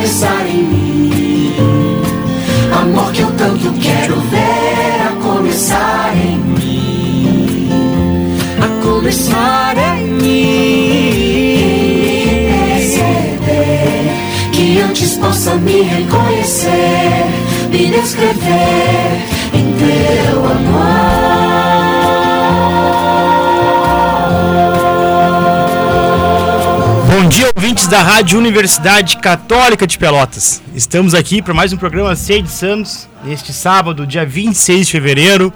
começar em mim. Amor que eu tanto quero ver a começar em mim. A começar em mim. Perceber que antes possa me reconhecer, me descrever da Rádio Universidade Católica de Pelotas. Estamos aqui para mais um programa Sei de Santos, neste sábado, dia 26 de fevereiro,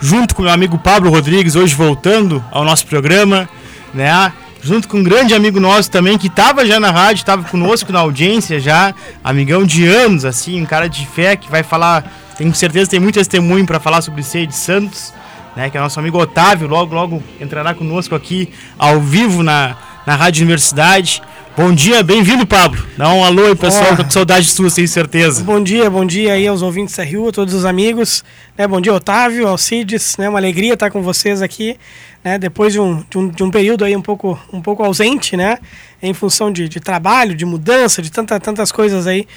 junto com meu amigo Pablo Rodrigues, hoje voltando ao nosso programa, né? Junto com um grande amigo nosso também, que estava já na rádio, estava conosco na audiência já, amigão de anos, assim, um cara de fé que vai falar, tenho certeza tem muito testemunho para falar sobre Sei de Santos, né? Que é nosso amigo Otávio, logo, logo entrará conosco aqui ao vivo na, na Rádio Universidade. Bom dia, bem-vindo, Pablo. Dá um alô aí, pessoal, tô com saudade sua, tenho certeza. Bom dia, bom dia aí aos ouvintes da RU, a todos os amigos. Né, bom dia, Otávio, Alcides, né, uma alegria estar com vocês aqui, né, depois de um, de, um, de um período aí um pouco, um pouco ausente, né, em função de, de trabalho, de mudança, de tanta, tantas coisas aí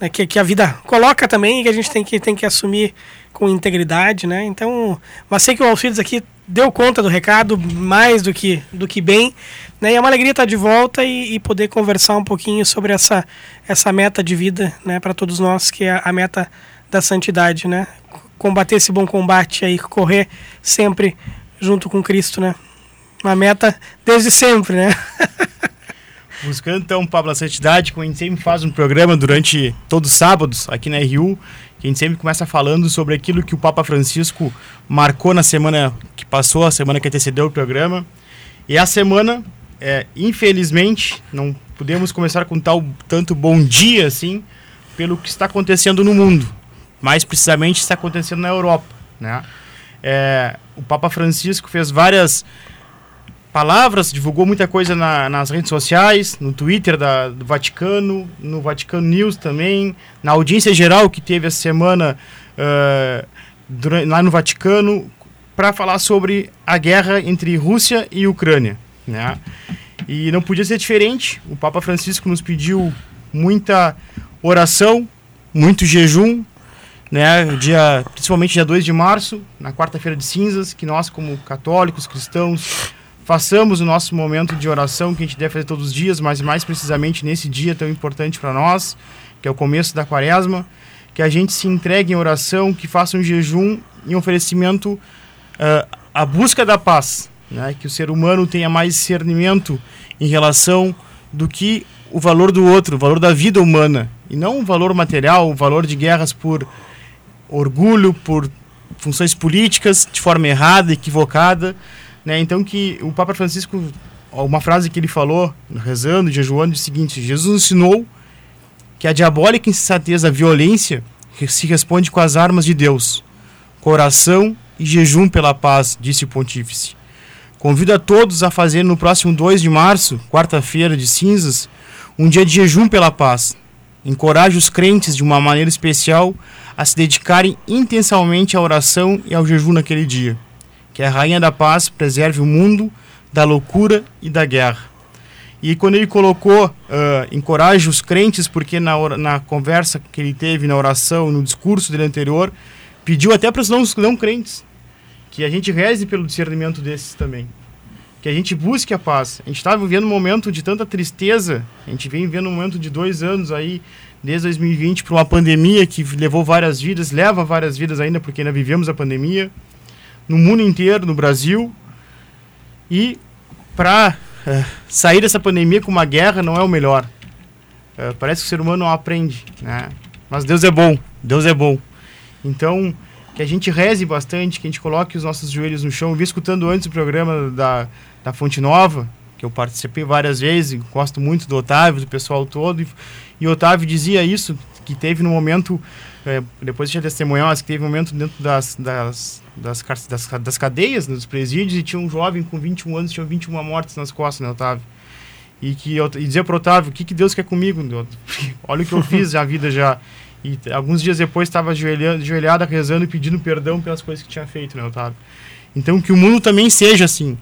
né, que, que a vida coloca também e que a gente tem que, tem que assumir com integridade, né, então, mas sei que o Alcides aqui deu conta do recado mais do que, do que bem, né, e é uma alegria estar de volta e, e poder conversar um pouquinho sobre essa, essa meta de vida, né, para todos nós, que é a meta da santidade, né? Combater esse bom combate aí, correr sempre junto com Cristo, né? Uma meta desde sempre, né? Buscando então, Pablo, a santidade, como a gente sempre faz um programa durante todos os sábados aqui na RU, que a gente sempre começa falando sobre aquilo que o Papa Francisco marcou na semana que passou, a semana que antecedeu o programa. E a semana, é, infelizmente, não podemos começar com tal tanto bom dia assim, pelo que está acontecendo no mundo. Mais precisamente está acontecendo na Europa, né? É, o Papa Francisco fez várias palavras, divulgou muita coisa na- nas redes sociais, no Twitter da- do Vaticano, no Vaticano News também, na audiência geral que teve essa semana eh, dura- lá no Vaticano, para falar sobre a guerra entre Rússia e Ucrânia. Né? E não podia ser diferente, o Papa Francisco nos pediu muita oração, muito jejum, né, dia, principalmente dia 2 de março, na quarta-feira de cinzas, que nós, como católicos, cristãos, façamos o nosso momento de oração que a gente deve fazer todos os dias, mas mais precisamente nesse dia tão importante para nós, que é o começo da quaresma, que a gente se entregue em oração, que faça um jejum em oferecimento ah, à busca da paz, né? que o ser humano tenha mais discernimento em relação do que o valor do outro, o valor da vida humana, e não o valor material, o valor de guerras por orgulho, por funções políticas de forma errada, equivocada, né? Então que o Papa Francisco, uma frase que ele falou, rezando, jejuando, é o seguinte: Jesus ensinou que a diabólica insensatez da violência se responde com as armas de Deus, coração e jejum pela paz, disse o pontífice. Convido a todos a fazer no próximo 2 de março, quarta-feira de cinzas, um dia de jejum pela paz. Encoraje os crentes de uma maneira especial a se dedicarem intensamente à oração e ao jejum naquele dia. Que a Rainha da Paz preserve o mundo da loucura e da guerra. E quando ele colocou, ah, encoraje os crentes, porque na, na conversa que ele teve, na oração, no discurso dele anterior, pediu até para os não, não crentes que a gente reze pelo discernimento desses também. Que a gente busque a paz. A gente está vivendo um momento de tanta tristeza, a gente vem vivendo um momento de dois anos aí, desde 2020, para uma pandemia que levou várias vidas, leva várias vidas ainda, porque ainda vivemos a pandemia, no mundo inteiro, no Brasil. E para sair dessa pandemia com uma guerra não é o melhor. Eh, parece que o ser humano não aprende, né? Mas Deus é bom, Deus é bom. Então, que a gente reze bastante, que a gente coloque os nossos joelhos no chão. Eu vi escutando antes o programa da, da Fonte Nova, que eu participei várias vezes, gosto muito do Otávio, do pessoal todo, e, e Otávio dizia isso, que teve no momento, eh, depois tinha testemunhas, que teve um momento dentro das, das, das, das, das cadeias, né, dos presídios, e tinha um jovem com 21 anos, tinha 21 mortes nas costas, né, Otávio? E, que, e dizia pro Otávio, o que, que Deus quer comigo? Olha o que eu fiz na vida já. E alguns dias depois estava ajoelhada, rezando e pedindo perdão pelas coisas que tinha feito, né, Otávio? Então que o mundo também seja assim.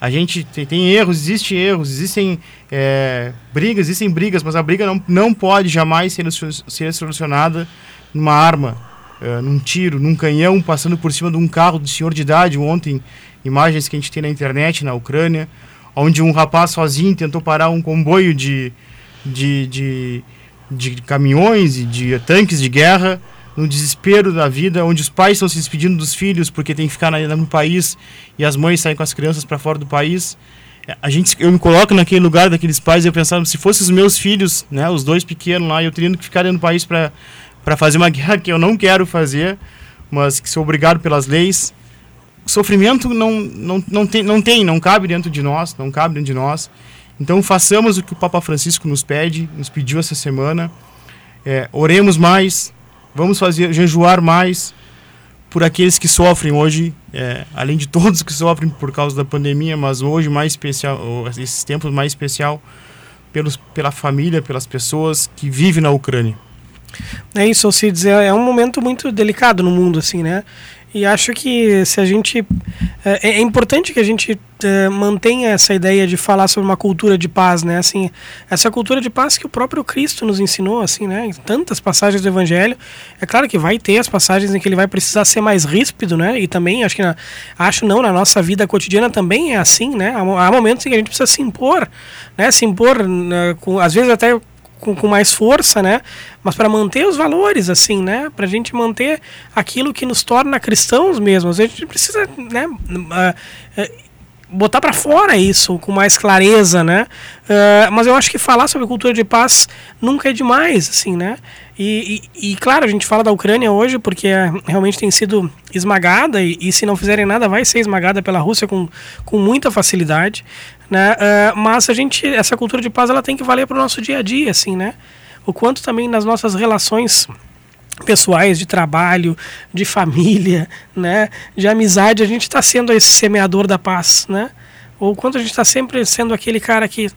A gente tem, tem erros, existem erros, existem é, brigas, existem brigas, mas a briga não, não pode jamais ser, ser solucionada numa arma, é, num tiro, num canhão, passando por cima de um carro de senhor de idade. Ontem, imagens que a gente tem na internet, na Ucrânia, onde um rapaz sozinho tentou parar um comboio de, de, de, de caminhões e de tanques de guerra no desespero da vida, onde os pais estão se despedindo dos filhos porque tem que ficar no país e as mães saem com as crianças para fora do país. A gente, eu me coloco naquele lugar daqueles pais e eu pensava, se fossem os meus filhos, né, os dois pequenos lá, eu teria que ficar dentro do país para fazer uma guerra que eu não quero fazer, mas que sou obrigado pelas leis. Sofrimento não, não, não, tem, não tem, não cabe dentro de nós, não cabe dentro de nós. Então façamos o que o Papa Francisco nos pede, nos pediu essa semana. É, oremos mais, Vamos fazer jejuar mais por aqueles que sofrem hoje, é, além de todos que sofrem por causa da pandemia, mas hoje mais especial, esses tempos mais especial pelos, pela família, pelas pessoas que vivem na Ucrânia. É isso, Alcides, é, é um momento muito delicado no mundo, assim, né? E acho que se a gente. É, é importante que a gente é, mantenha essa ideia de falar sobre uma cultura de paz, né? Assim, essa cultura de paz que o próprio Cristo nos ensinou, assim, né? Em tantas passagens do Evangelho. É claro que vai ter as passagens em que ele vai precisar ser mais ríspido, né? E também, acho que. Na, acho não, na nossa vida cotidiana também é assim, né? Há, momentos em que a gente precisa se impor, né? Se impor, né? com, às vezes até com, com mais força, né? Mas para manter os valores, assim, né? Para a gente manter aquilo que nos torna cristãos mesmo. A gente precisa, né? Uh, uh, botar para fora isso com mais clareza, né? Uh, mas eu acho que falar sobre cultura de paz nunca é demais, assim, né? E, e, e, claro, a gente fala da Ucrânia hoje porque é, realmente tem sido esmagada e, e, se não fizerem nada vai ser esmagada pela Rússia com, com muita facilidade, né? Uh, mas a gente, essa cultura de paz ela tem que valer para o nosso dia a dia, assim, né? O quanto também nas nossas relações pessoais de trabalho, de família, né, de amizade, a gente está sendo esse semeador da paz, né? Ou quanto a gente está sempre sendo aquele cara que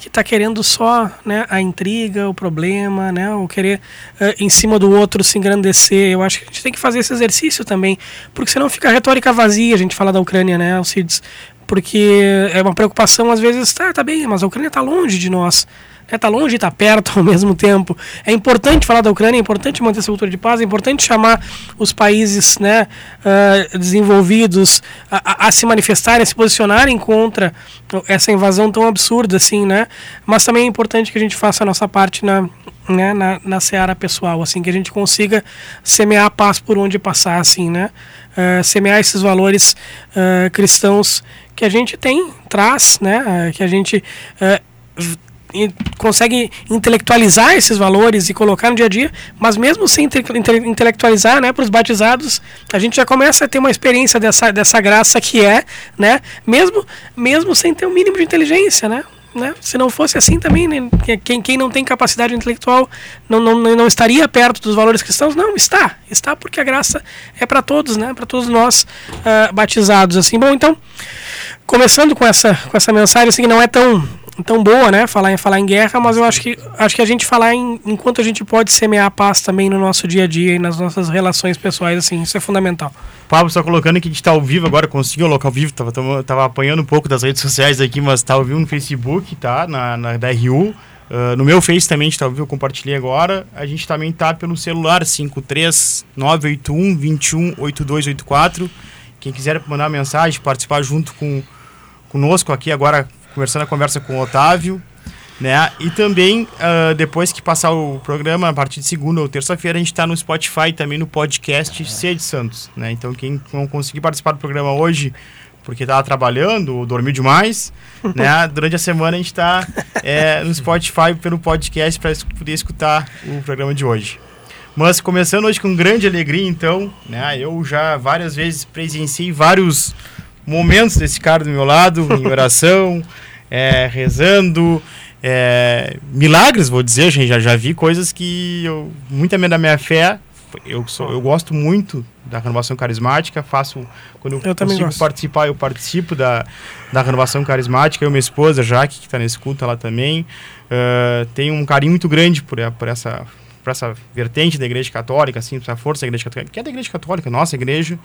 que está querendo só né, a intriga, o problema, né, o querer uh, em cima do outro se engrandecer. Eu acho que a gente tem que fazer esse exercício também, porque senão fica retórica vazia. A gente fala da Ucrânia, né, Alcides? Porque é uma preocupação, às vezes, tá, tá bem, mas a Ucrânia está longe de nós é, tá longe e está perto ao mesmo tempo. É importante falar da Ucrânia, é importante manter essa cultura de paz, é importante chamar os países né, uh, desenvolvidos a, a, se manifestarem, a se posicionarem contra essa invasão tão absurda assim, né? Mas também é importante que a gente faça a nossa parte na, né, na, na seara pessoal, assim, que a gente consiga semear a paz por onde passar, assim, né? Uh, semear esses valores uh, cristãos que a gente tem, traz, né? Que a gente consegue intelectualizar esses valores e colocar no dia a dia, mas mesmo sem intelectualizar, né, para os batizados, a gente já começa a ter uma experiência dessa, dessa graça que é, né, mesmo, mesmo sem ter o um mínimo de inteligência, né, né? Se não fosse assim também, né? quem, quem não tem capacidade intelectual não, não, não estaria perto dos valores cristãos? Não, está. Está porque a graça é para todos, né? para todos nós uh, batizados. assim Bom, então, começando com essa, com essa mensagem, assim, que não é tão tão boa, né? Falar em falar em guerra, mas eu acho que acho que a gente falar em enquanto a gente pode semear a paz também no nosso dia a dia e nas nossas relações pessoais, assim, isso é fundamental. Pablo está colocando que a gente está ao vivo agora, conseguiu o local vivo, tava, tava, tava, apanhando um pouco das redes sociais aqui, mas está ao vivo no Facebook, tá? Na, na da RU. Uh, no meu Face também está ao vivo, eu compartilhei agora. A gente também tá pelo celular 53981 218284. Quem quiser mandar mensagem, participar junto com conosco aqui agora conversando a conversa com o Otávio, né? E também, uh, depois que passar o programa, a partir de segunda ou terça-feira, a gente está no Spotify também no podcast C de Santos, né? Então, quem não conseguir participar do programa hoje, porque estava trabalhando ou dormiu demais, né? Durante a semana a gente está é, no Spotify pelo podcast para poder escutar o programa de hoje. Mas começando hoje com grande alegria, então, né? Eu já várias vezes presenciei vários momentos desse cara do meu lado, em oração, é, rezando. É, milagres, vou dizer, gente. Já, já vi coisas que eu, muita da minha fé. Eu, sou, eu gosto muito da renovação carismática, faço quando eu, eu consigo participar, eu participo da, da renovação carismática. Eu, minha esposa, Jaque, que está nesse culto, ela também uh, tem um carinho muito grande por, por essa para essa vertente da Igreja Católica, assim, essa força da Igreja Católica, que é da Igreja Católica, nossa igreja,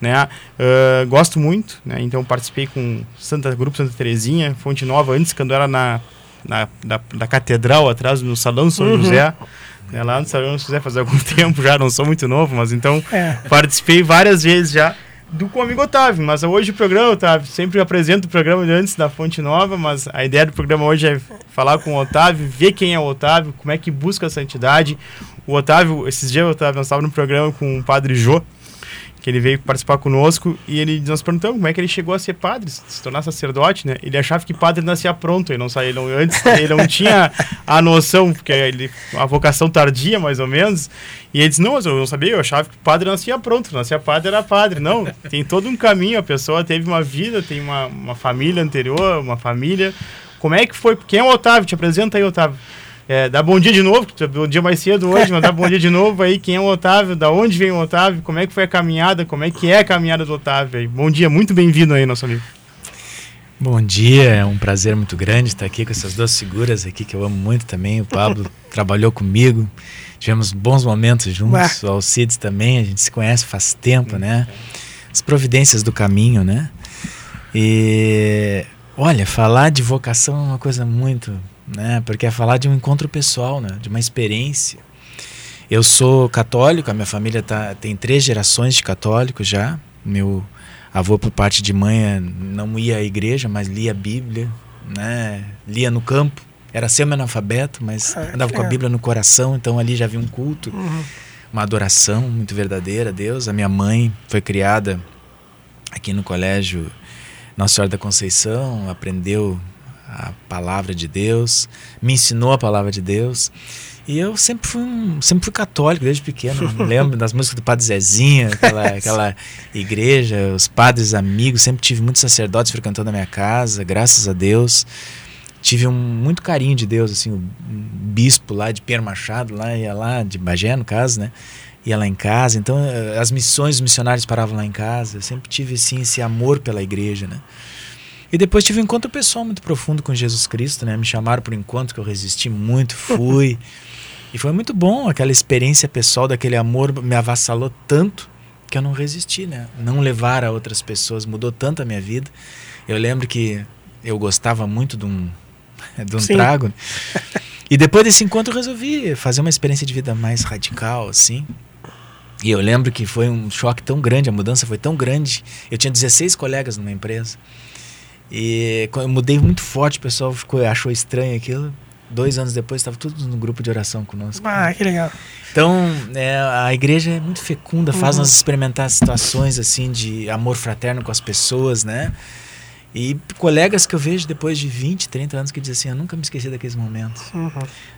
né? Uh, gosto muito, né? Então participei com Santa Grupo Santa Terezinha, Fonte Nova, antes quando era na, na da, da catedral atrás no Salão São uhum. José. Né, lá no Salão São José faz algum tempo já, não sou muito novo, mas então é. participei várias vezes já do com o amigo Otávio. Mas hoje o programa, Otávio, sempre apresento o programa antes da Fonte Nova, mas a ideia do programa hoje é falar com o Otávio, ver quem é o Otávio, como é que busca a santidade. O Otávio, esses dias Otávio, nós estávamos no programa com o Padre Jô, que ele veio participar conosco e ele nós perguntamos como é que ele chegou a ser padre, se tornar sacerdote, né? Ele achava que padre nascia pronto, ele não saía, não, antes ele não tinha a noção, porque ele a vocação tardia mais ou menos. E ele disse: "Não, eu não sabia, eu achava que padre nascia pronto, nascia padre era padre". Não, tem todo um caminho, a pessoa teve uma vida, tem uma, uma família anterior, uma família. Como é que foi? Quem é o Otávio? Te apresenta aí, Otávio. É, dá bom dia de novo, que bom dia mais cedo hoje, mas dá bom dia de novo aí. Quem é o Otávio? Da onde vem o Otávio? Como é que foi a caminhada? Como é que é a caminhada do Otávio aí? Bom dia, muito bem-vindo aí, nosso amigo. Bom dia, é um prazer muito grande estar aqui com essas duas figuras aqui que eu amo muito também. O Pablo trabalhou comigo, tivemos bons momentos juntos. O Alcides também, a gente se conhece faz tempo, né? As providências do caminho, né? E olha, falar de vocação é uma coisa muito né? Porque é falar de um encontro pessoal, né? De uma experiência. Eu sou católico, a minha família tá, tem três gerações de católicos já. Meu avô, por parte de mãe, não ia à igreja, mas lia a Bíblia, né? Lia no campo. Era semi-analfabeto, mas ah, andava é. com a Bíblia no coração, então ali já havia um culto, uhum. uma adoração muito verdadeira a Deus. A minha mãe foi criada aqui no colégio Nossa Senhora da Conceição, aprendeu a palavra de Deus, me ensinou a palavra de Deus. E eu sempre fui, um, sempre fui católico desde pequeno. Me lembro das músicas do Padre Zezinho, aquela, aquela igreja, os padres amigos. Sempre tive muitos sacerdotes frequentando a minha casa, graças a Deus. Tive um, muito carinho de Deus, assim, o bispo lá de Pierre Machado, lá ia lá, de Bagé, no caso, né? Ia lá em casa. Então, eh, as missões, os missionários paravam lá em casa. Eu sempre tive, assim, esse amor pela igreja, né? E depois tive um encontro pessoal muito profundo com Jesus Cristo, né? Me chamaram para um encontro que eu resisti muito, fui. e foi muito bom aquela experiência pessoal daquele amor me avassalou tanto que eu não resisti, né? Não levar a outras pessoas mudou tanto a minha vida. Eu lembro que eu gostava muito de um, de um trago. Né? E depois desse encontro eu resolvi fazer uma experiência de vida mais radical, assim. E eu lembro que foi um choque tão grande, a mudança foi tão grande. Eu tinha 16 colegas numa empresa. E eu mudei muito forte, o pessoal ficou, achou estranho aquilo. Dois anos depois estava tudo no grupo de oração conosco. Ah, que legal. Então, é, a igreja é muito fecunda, faz uhum. nós experimentar situações assim de amor fraterno com as pessoas, né? E colegas que eu vejo depois de 20, 30 anos que dizem assim, eu nunca me esqueci daqueles momentos. Uhum.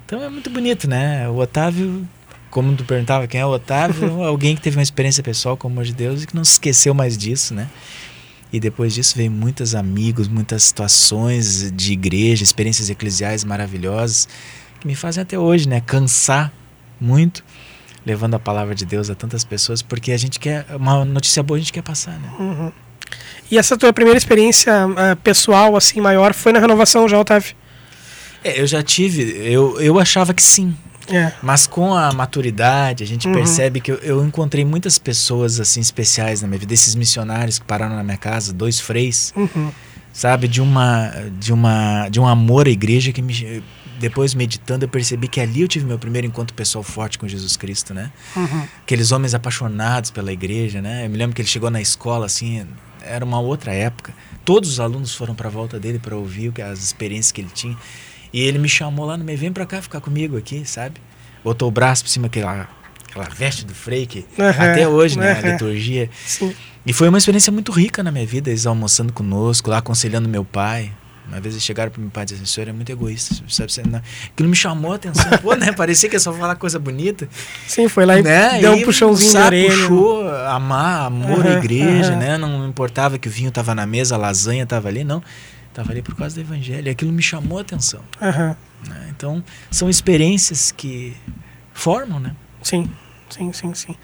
Então é muito bonito, né? O Otávio, como tu perguntava quem é o Otávio, alguém que teve uma experiência pessoal com o amor de Deus e que não se esqueceu mais disso, né? E depois disso veio muitos amigos, muitas situações de igreja, experiências eclesiais maravilhosas que me fazem até hoje, né, cansar muito levando a palavra de Deus a tantas pessoas, porque a gente quer uma notícia boa a gente quer passar, né? Uhum. E essa tua primeira experiência uh, pessoal assim maior foi na renovação já, Otávio? É, eu já tive, eu, eu achava que sim, é. Mas com a maturidade, a gente uhum. percebe que eu, eu, encontrei muitas pessoas assim especiais na minha vida, esses missionários que pararam na minha casa, dois freis, uhum. sabe, de uma de uma de um amor à igreja que me depois meditando eu percebi que ali eu tive meu primeiro encontro pessoal forte com Jesus Cristo, né? Uhum. Aqueles homens apaixonados pela igreja, né? Eu me lembro que ele chegou na escola assim, era uma outra época. Todos os alunos foram para a volta dele para ouvir as experiências que ele tinha. E ele me chamou lá no meio, vem pra cá ficar comigo aqui, sabe? Botou o braço por cima aquela, aquela veste do freio, uhum, até hoje, né? Uhum. A liturgia. Sim. E foi uma experiência muito rica na minha vida, eles almoçando conosco, lá aconselhando meu pai. Uma vez eles chegaram para meu pai e disseram, senhor é muito egoísta, sabe? Não. Aquilo me chamou a atenção, pô, né? Parecia que é só falar coisa bonita. Sim, foi lá e né? deu um puxãozinho na orelha. puxou, amar, amor uhum, à igreja, né? Não importava que o vinho estava na mesa, a lasanha estava ali, não. Estava ali por causa do evangelho. E aquilo me chamou a atenção. Uhum. Né? Então, são experiências que formam, né? Sim, sim, sim, sim.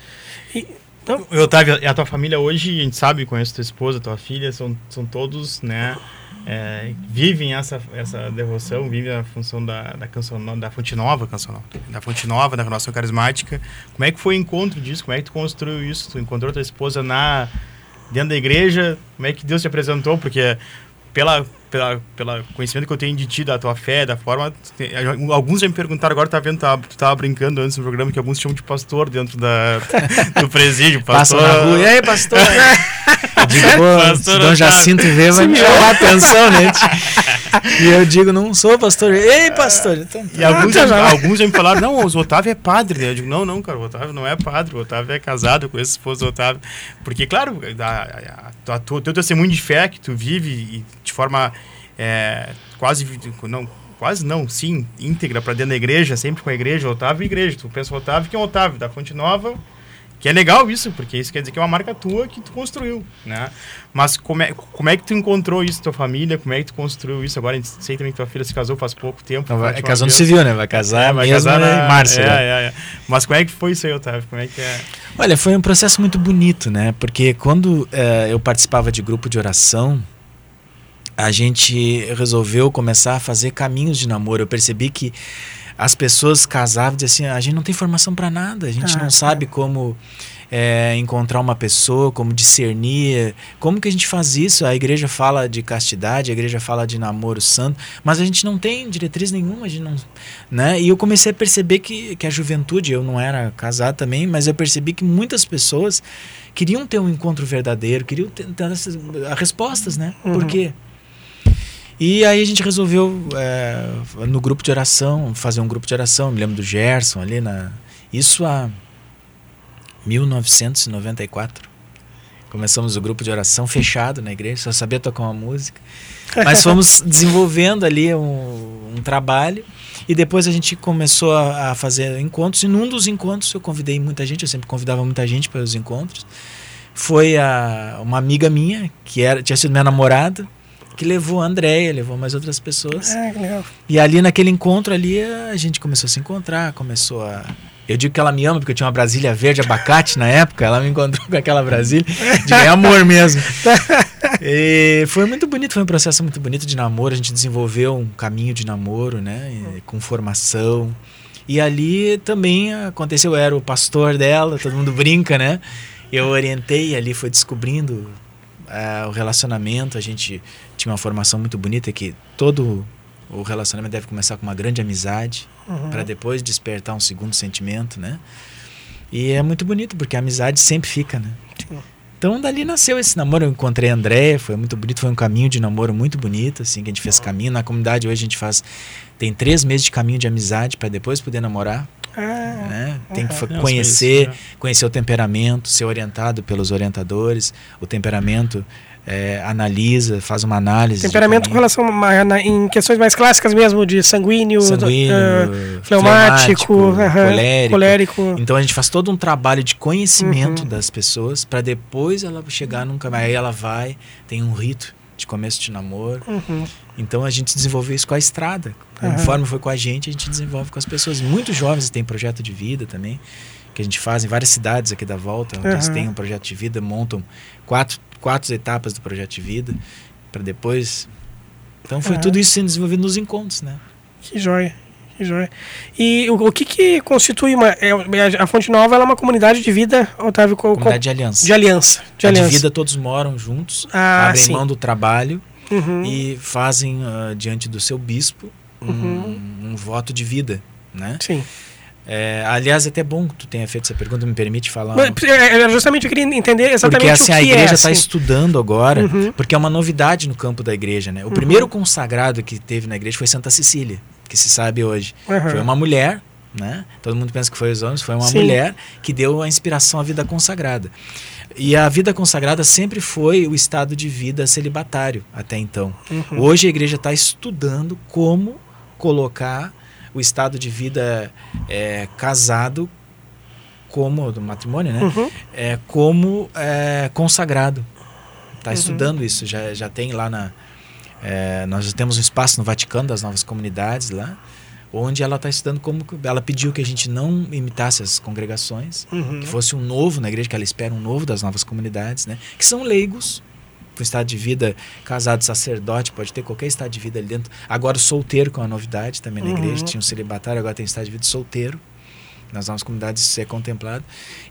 E Então, eu, Otávio, a tua família hoje, a gente sabe, conhece tua esposa, tua filha, são, são todos, né, é, vivem essa, essa devoção, vivem a função da, da canção da Fonte Nova, canção nova, da Fonte Nova, da renovação carismática. Como é que foi o encontro disso? Como é que tu construiu isso? Tu encontrou tua esposa na dentro da igreja? Como é que Deus te apresentou? Porque pela pela, pela conhecimento que eu tenho de ti, da tua fé, da forma. Alguns já me perguntaram, agora tá vendo, tá, tu tava brincando antes no programa que alguns chamam de pastor dentro da, do presídio. Pastor. Passa na rua, e aí, pastor? eu digo, pastor Dom Jacinto vê, vai me chamar a atenção, né? e eu digo, não sou pastor. Ei, pastor! Então, e alguns, já, alguns já me falaram, não, o Otávio é padre. Eu digo, não, não, cara, o Otávio não é padre, o Otávio é casado com esse esposo do Otávio. Porque, claro, a, a, a, o teu testemunho de fé que tu vive de forma é, quase não quase não, sim, íntegra para dentro da igreja, sempre com a igreja, Otávio e igreja. Tu pensa Otávio que é Otávio da Fonte Nova, que é legal isso, porque isso quer dizer que é uma marca tua que tu construiu, né? Mas como é, como é que tu encontrou isso, tua família? Como é que tu construiu isso? Agora a gente sei também que tua filha se casou faz pouco tempo. Não, vai, é casou no civil, né? Vai casar é, vai casar na, em março. É, né? é, é. Mas como é que foi isso aí, Otávio? Como é que é? Olha, foi um processo muito bonito, né? Porque quando é, eu participava de grupo de oração, a gente resolveu começar a fazer caminhos de namoro. Eu percebi que as pessoas casavam e diziam assim: a gente não tem formação para nada, a gente ah, não sabe como é, encontrar uma pessoa, como discernir, como que a gente faz isso? A igreja fala de castidade, a igreja fala de namoro santo, mas a gente não tem diretriz nenhuma, a gente não, né? E eu comecei a perceber que, que a juventude, eu não era casado também, mas eu percebi que muitas pessoas queriam ter um encontro verdadeiro, queriam ter, ter essas respostas, né? Uhum. Por quê? E aí a gente resolveu, é, no grupo de oração, fazer um grupo de oração. Me lembro do Gerson ali na. Isso há 1994. Começamos o grupo de oração fechado na igreja, só sabia tocar uma música. Mas fomos desenvolvendo ali um, um, trabalho. E depois a gente começou a, a, fazer encontros. E num dos encontros eu convidei muita gente, eu sempre convidava muita gente para os encontros. Foi a, uma amiga minha, que era, tinha sido minha namorada que levou a Andréia, levou mais outras pessoas. É, legal. E ali naquele encontro ali a gente começou a se encontrar, começou a eu digo que ela me ama porque eu tinha uma Brasília verde abacate na época. Ela me encontrou com aquela Brasília de amor mesmo. E foi muito bonito, foi um processo muito bonito de namoro. A gente desenvolveu um caminho de namoro, né? Com formação. E ali também aconteceu, eu era o pastor dela, todo mundo brinca, né? Eu orientei, ali foi descobrindo uh, o relacionamento. A gente tinha uma formação muito bonita que todo o relacionamento deve começar com uma grande amizade uhum. para depois despertar um segundo sentimento, né? E é muito bonito porque a amizade sempre fica, né? Então dali nasceu esse namoro. Eu encontrei a André, foi muito bonito, foi um caminho de namoro muito bonito, assim, que a gente fez caminho. Na comunidade hoje a gente faz. Tem três meses de caminho de amizade para depois poder namorar. Ah, né? Tem que conhecer, conhecer o temperamento, ser orientado pelos orientadores, o temperamento é, analisa, faz uma análise. Temperamento com relação a, em questões mais clássicas mesmo, de sanguíneo, sanguíneo uh, fleumático, fleumático colérico. colérico. Então a gente faz todo um trabalho de conhecimento uhum. das pessoas para depois ela chegar num caminho. Aí ela vai, tem um rito de começo de namoro. Uhum. Então a gente desenvolveu isso com a estrada. Conforme foi com a gente, a gente desenvolve com as pessoas. Muitos jovens têm projeto de vida também, que a gente faz em várias cidades aqui da volta, onde eles têm um projeto de vida, montam quatro quatro etapas do projeto de vida para depois. Então foi tudo isso sendo desenvolvido nos encontros, né? Que joia, que joia. E o, o que que constitui uma é, a Fonte Nova? é uma comunidade de vida, Otávio? Comunidade com, de aliança. De aliança. De, aliança. de vida todos moram juntos, ah, abrem sim. mão do trabalho uhum. e fazem uh, diante do seu bispo um, uhum. um voto de vida, né? Sim. É, aliás, é até bom que tu tenha feito essa pergunta, me permite falar. Mas, é, é, justamente eu queria entender exatamente porque, assim, o que a igreja está é, assim. estudando agora, uhum. porque é uma novidade no campo da igreja, né? O uhum. primeiro consagrado que teve na igreja foi Santa Cecília, que se sabe hoje. Uhum. Foi uma mulher, né? Todo mundo pensa que foi os homens, foi uma Sim. mulher que deu a inspiração à vida consagrada. E a vida consagrada sempre foi o estado de vida celibatário até então. Uhum. Hoje a igreja está estudando como colocar o estado de vida é, casado como do matrimônio, né? Uhum. É como é, consagrado. Está uhum. estudando isso, já, já tem lá na é, nós temos um espaço no Vaticano das novas comunidades lá, onde ela está estudando como ela pediu que a gente não imitasse as congregações, Uhum. que fosse um novo na igreja, que ela espera um novo das novas comunidades, né? Que são leigos, com estado de vida casado, sacerdote, pode ter qualquer estado de vida ali dentro. Agora solteiro com a novidade também na Uhum. igreja, tinha um celibatário, agora tem estado de vida solteiro. Nas novas comunidades isso é contemplado.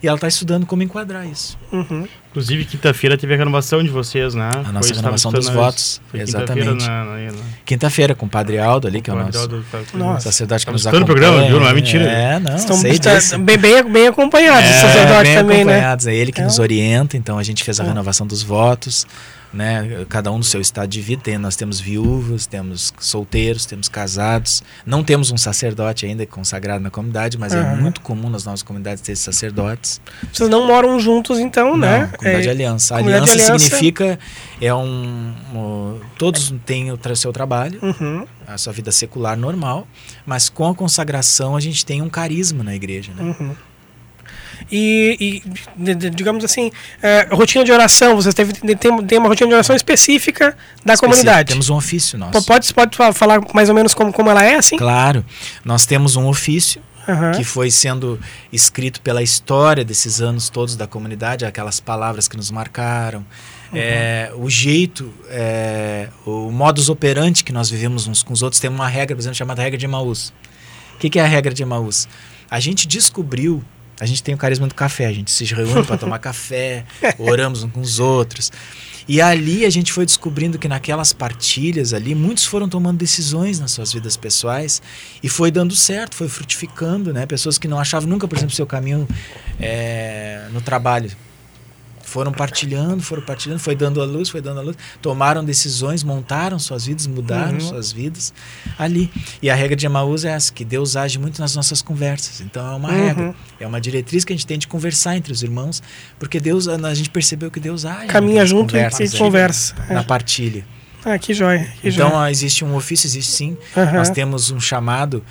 E ela está estudando como enquadrar isso. Uhum. Inclusive, quinta-feira teve a renovação de vocês, né? A nossa Foi, renovação dos votos. Foi exatamente. quinta-feira na- Quinta-feira com o Padre Aldo ali, que é o nosso tá- Nossa. sacerdote que nos o acompanha. programa, viu? Não é mentira. É, não, Estão sei tá- disso. bem, bem, bem acompanhados, os sacerdotes bem também, né? acompanhados. É ele que É. nos orienta, então a gente fez a É. renovação dos votos, né? Cada um no seu estado de vida. Tem- nós temos viúvos, temos solteiros, temos casados. Não temos um sacerdote ainda consagrado na comunidade, mas é Aham. muito comum nas nossas comunidades ter sacerdotes. Vocês não moram juntos, então, né? Não, comunidade É, aliança. Comunidade aliança, aliança- significa é um, um- todos têm o tra- seu trabalho, Uhum. a sua vida secular normal, mas com a consagração a gente tem um carisma na igreja, né? Uhum. E, e, digamos assim, é, rotina de oração, vocês teve, tem, tem uma rotina de oração específica da Específico. comunidade. Temos um ofício nosso. Pode, pode fa- falar mais ou menos como, como ela é, assim? Claro, nós temos um ofício Aham. que foi sendo escrito pela história desses anos todos da comunidade, aquelas palavras que nos marcaram, é, o jeito, é, o modus operandi que nós vivemos uns com os outros. Tem uma regra, por exemplo, chamada regra de Emaús. O que, que é a regra de Emaús? A gente descobriu, a gente tem o carisma do café, a gente se reúne para tomar café, oramos uns com os outros. E ali a gente foi descobrindo que naquelas partilhas ali, muitos foram tomando decisões nas suas vidas pessoais e foi dando certo, foi frutificando, né? Pessoas que não achavam nunca, por exemplo, seu caminho é, no trabalho. Foram partilhando, foram partilhando, foi dando a luz, foi dando a luz, tomaram decisões, montaram suas vidas, mudaram Uhum. suas vidas ali. E a regra de Emaús é essa, que Deus age muito nas nossas conversas. Então é uma Uhum. regra, é uma diretriz que a gente tem de conversar entre os irmãos, porque Deus, a gente percebeu que Deus age. Caminha junto e, e ali, conversa. Na É. partilha. Ah, que joia. Que Então joia. existe um ofício, existe sim. Aham. Nós temos um chamado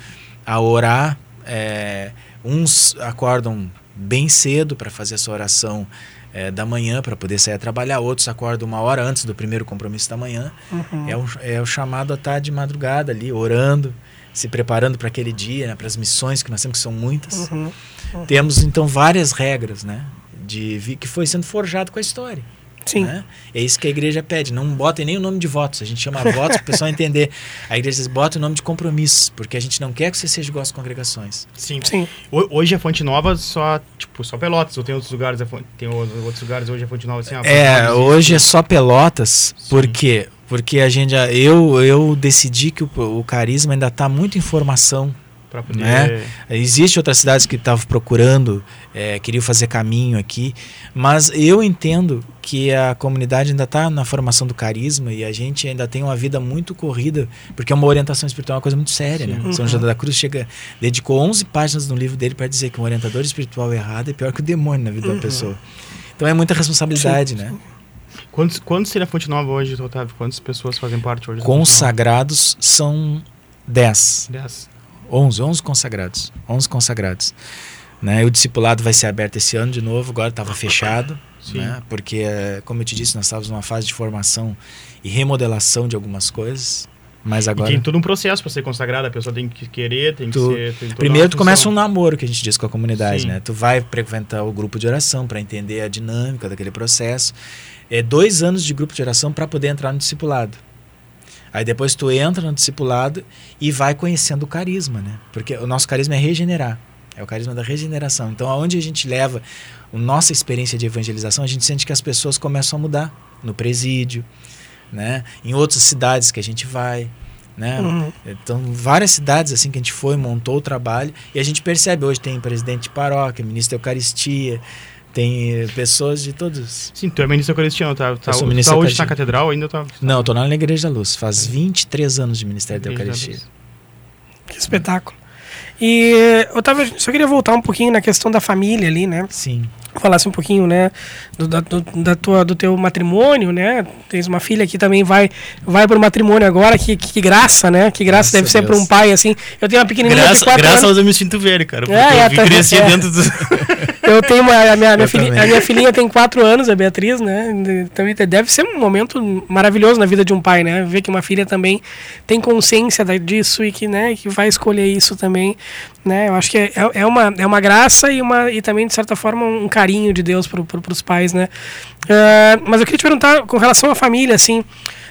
a orar. é, uns acordam bem cedo para fazer essa oração é, da manhã para poder sair a trabalhar, outros acordam uma hora antes do primeiro compromisso da manhã. Uhum. É, o, é o chamado a estar de madrugada ali, orando, se preparando para aquele dia, né, para as missões que nós temos, que são muitas. Uhum. Temos então várias regras, né? De, que foi sendo forjado com a história. Sim. né? É isso que a igreja pede. Não botem nem o nome de votos. A gente chama votos para o pessoal entender. A igreja diz, bota o nome de compromissos, porque a gente não quer que você seja igual às congregações. Sim. Sim. Ho- Hoje a Fonte Nova só, tipo, só Pelotas, ou tem outros lugares, a Fonte- tem outros lugares hoje a Fonte Nova assim, Fonte É, Nova hoje é só Pelotas, Sim. por quê? Porque a gente, já- eu, eu decidi que o, o carisma ainda está muito em formação. Pra poder... né? Existem outras cidades que estavam procurando, é, queriam fazer caminho aqui, mas eu entendo que a comunidade ainda está na formação do carisma e a gente ainda tem uma vida muito corrida, porque é uma orientação espiritual é uma coisa muito séria. Né? São João da Cruz chega, dedicou 11 páginas no livro dele para dizer que um orientador espiritual errado é pior que o demônio na vida uhum. da pessoa. Então é muita responsabilidade, sim, sim. né? Quantos, quantos seria a Fonte Nova hoje, Otávio? Quantas pessoas fazem parte hoje? Consagrados são 10. 10. 11, 11 consagrados. 11 consagrados. Né? O discipulado vai ser aberto esse ano de novo, agora estava fechado, né? porque, eh, como eu te disse, nós estávamos numa fase de formação e remodelação de algumas coisas, mas E agora... tem todo um processo para ser consagrado, a pessoa tem que querer, tem que Tu- ser. tem Primeiro tu começa um namoro, que a gente diz com a comunidade, Sim. né? Tu vai frequentar o grupo de oração para entender a dinâmica daquele processo. É dois anos de grupo de oração para poder entrar no discipulado. Aí depois tu entra no discipulado e vai conhecendo o carisma, né? Porque o nosso carisma é regenerar. É o carisma da regeneração. Então, aonde a gente leva a nossa experiência de evangelização, a gente sente que as pessoas começam a mudar. No presídio, né? Em outras cidades que a gente vai, né? Uhum. Então, várias cidades assim que a gente foi, montou o trabalho e a gente percebe hoje tem presidente de paróquia, ministro da Eucaristia, tem eh, pessoas de todos. Sim, tu é ministro eucaristiano, tá? tá, Eu sou ministro tá hoje na catedral ainda tá. Não, eu tô lá na Igreja da Luz, faz 23 anos de ministério da Igreja da Eucaristia. Que espetáculo. E, Otávio, só queria voltar um pouquinho na questão da família ali, né? Sim. Falasse um pouquinho, né, do, da, do, da tua, do teu matrimônio, né? Tens uma filha que também vai vai pro matrimônio agora, que, que, que graça, né? Que graça Graças deve a ser para Deus. um pai, assim. Eu tenho uma pequenininha de Graça, 4 graças a anos. Deus eu me sinto velho, cara. Porque É, é, eu vi tá- crescer é. dentro do. eu tenho uma, a, minha, minha filhinha, a minha filhinha tem quatro anos, a Beatriz, né? Também deve ser um momento maravilhoso na vida de um pai, né? Ver que uma filha também tem consciência disso e que, né, que vai escolher isso também, né? Eu acho que é, é, uma, é uma graça e, uma, e também, de certa forma, um carinho de Deus para pro, os pais, né? Uh, mas eu queria te perguntar com relação à família, assim.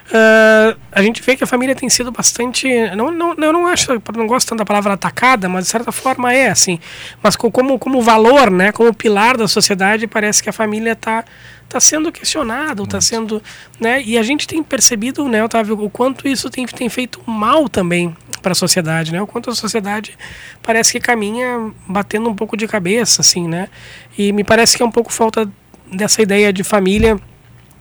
Uh, a gente vê que a família tem sido bastante. Não, não, eu não acho, não gosto tanto da palavra atacada, mas de certa forma é assim. Mas como, como valor, né, como pilar da sociedade, parece que a família está tá sendo questionada, está sendo. Né, e a gente tem percebido, né, Otávio, o quanto isso tem, tem feito mal também para a sociedade, né? O quanto a sociedade parece que caminha batendo um pouco de cabeça, assim, né? E me parece que é um pouco falta dessa ideia de família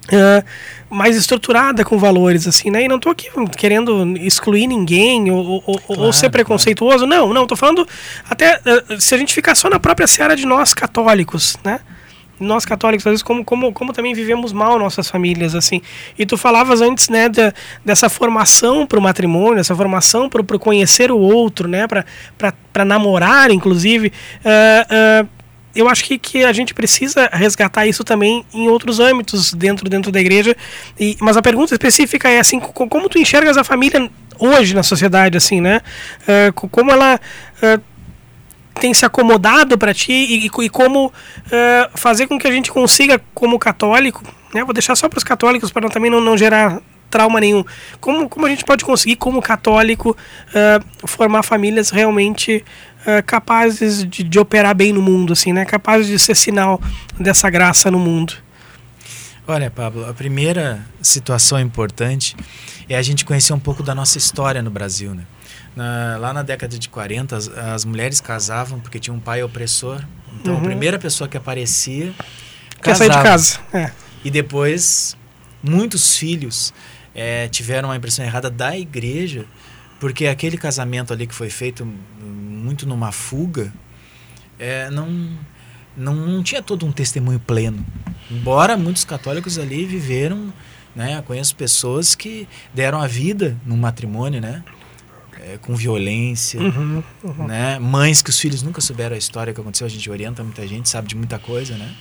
Uh, mais estruturada com valores, assim, né? E não estou aqui querendo excluir ninguém ou, ou, claro, ou ser preconceituoso, claro. não, não, estou falando até uh, se a gente ficar só na própria seara de nós católicos, né? Nós católicos, às vezes, como, como, como também vivemos mal nossas famílias, assim. E tu falavas antes, né, de, dessa formação para o matrimônio, essa formação para conhecer o outro, né, para namorar, inclusive. Uh, uh, eu acho que, que a gente precisa resgatar isso também em outros âmbitos dentro, dentro da igreja. E, mas a pergunta específica é assim, como tu enxergas a família hoje na sociedade, assim, né? Uh, como ela uh, tem se acomodado para ti e, e como uh, fazer com que a gente consiga, como católico, né? Vou deixar só para os católicos para também não, não gerar trauma nenhum. Como, como a gente pode conseguir, como católico, formar famílias realmente uh, capazes de, de, operar bem no mundo, assim, né? Capazes de ser sinal dessa graça no mundo. Olha, Pablo, a primeira situação importante é a gente conhecer um pouco da nossa história no Brasil, né? Na, lá na década de 40, as, as, mulheres casavam porque tinha um pai opressor. Então, uhum. a primeira pessoa que aparecia quer sair de casa. É. E depois, muitos filhos é, tiveram uma impressão errada da igreja, porque aquele casamento ali que foi feito muito numa fuga, é, não, não, não tinha todo um testemunho pleno. Embora muitos católicos ali viveram, né? Conheço pessoas que deram a vida num matrimônio, né? É, com violência, uhum, uhum. né? Mães que os filhos nunca souberam a história que aconteceu. A gente orienta muita gente, sabe de muita coisa, né?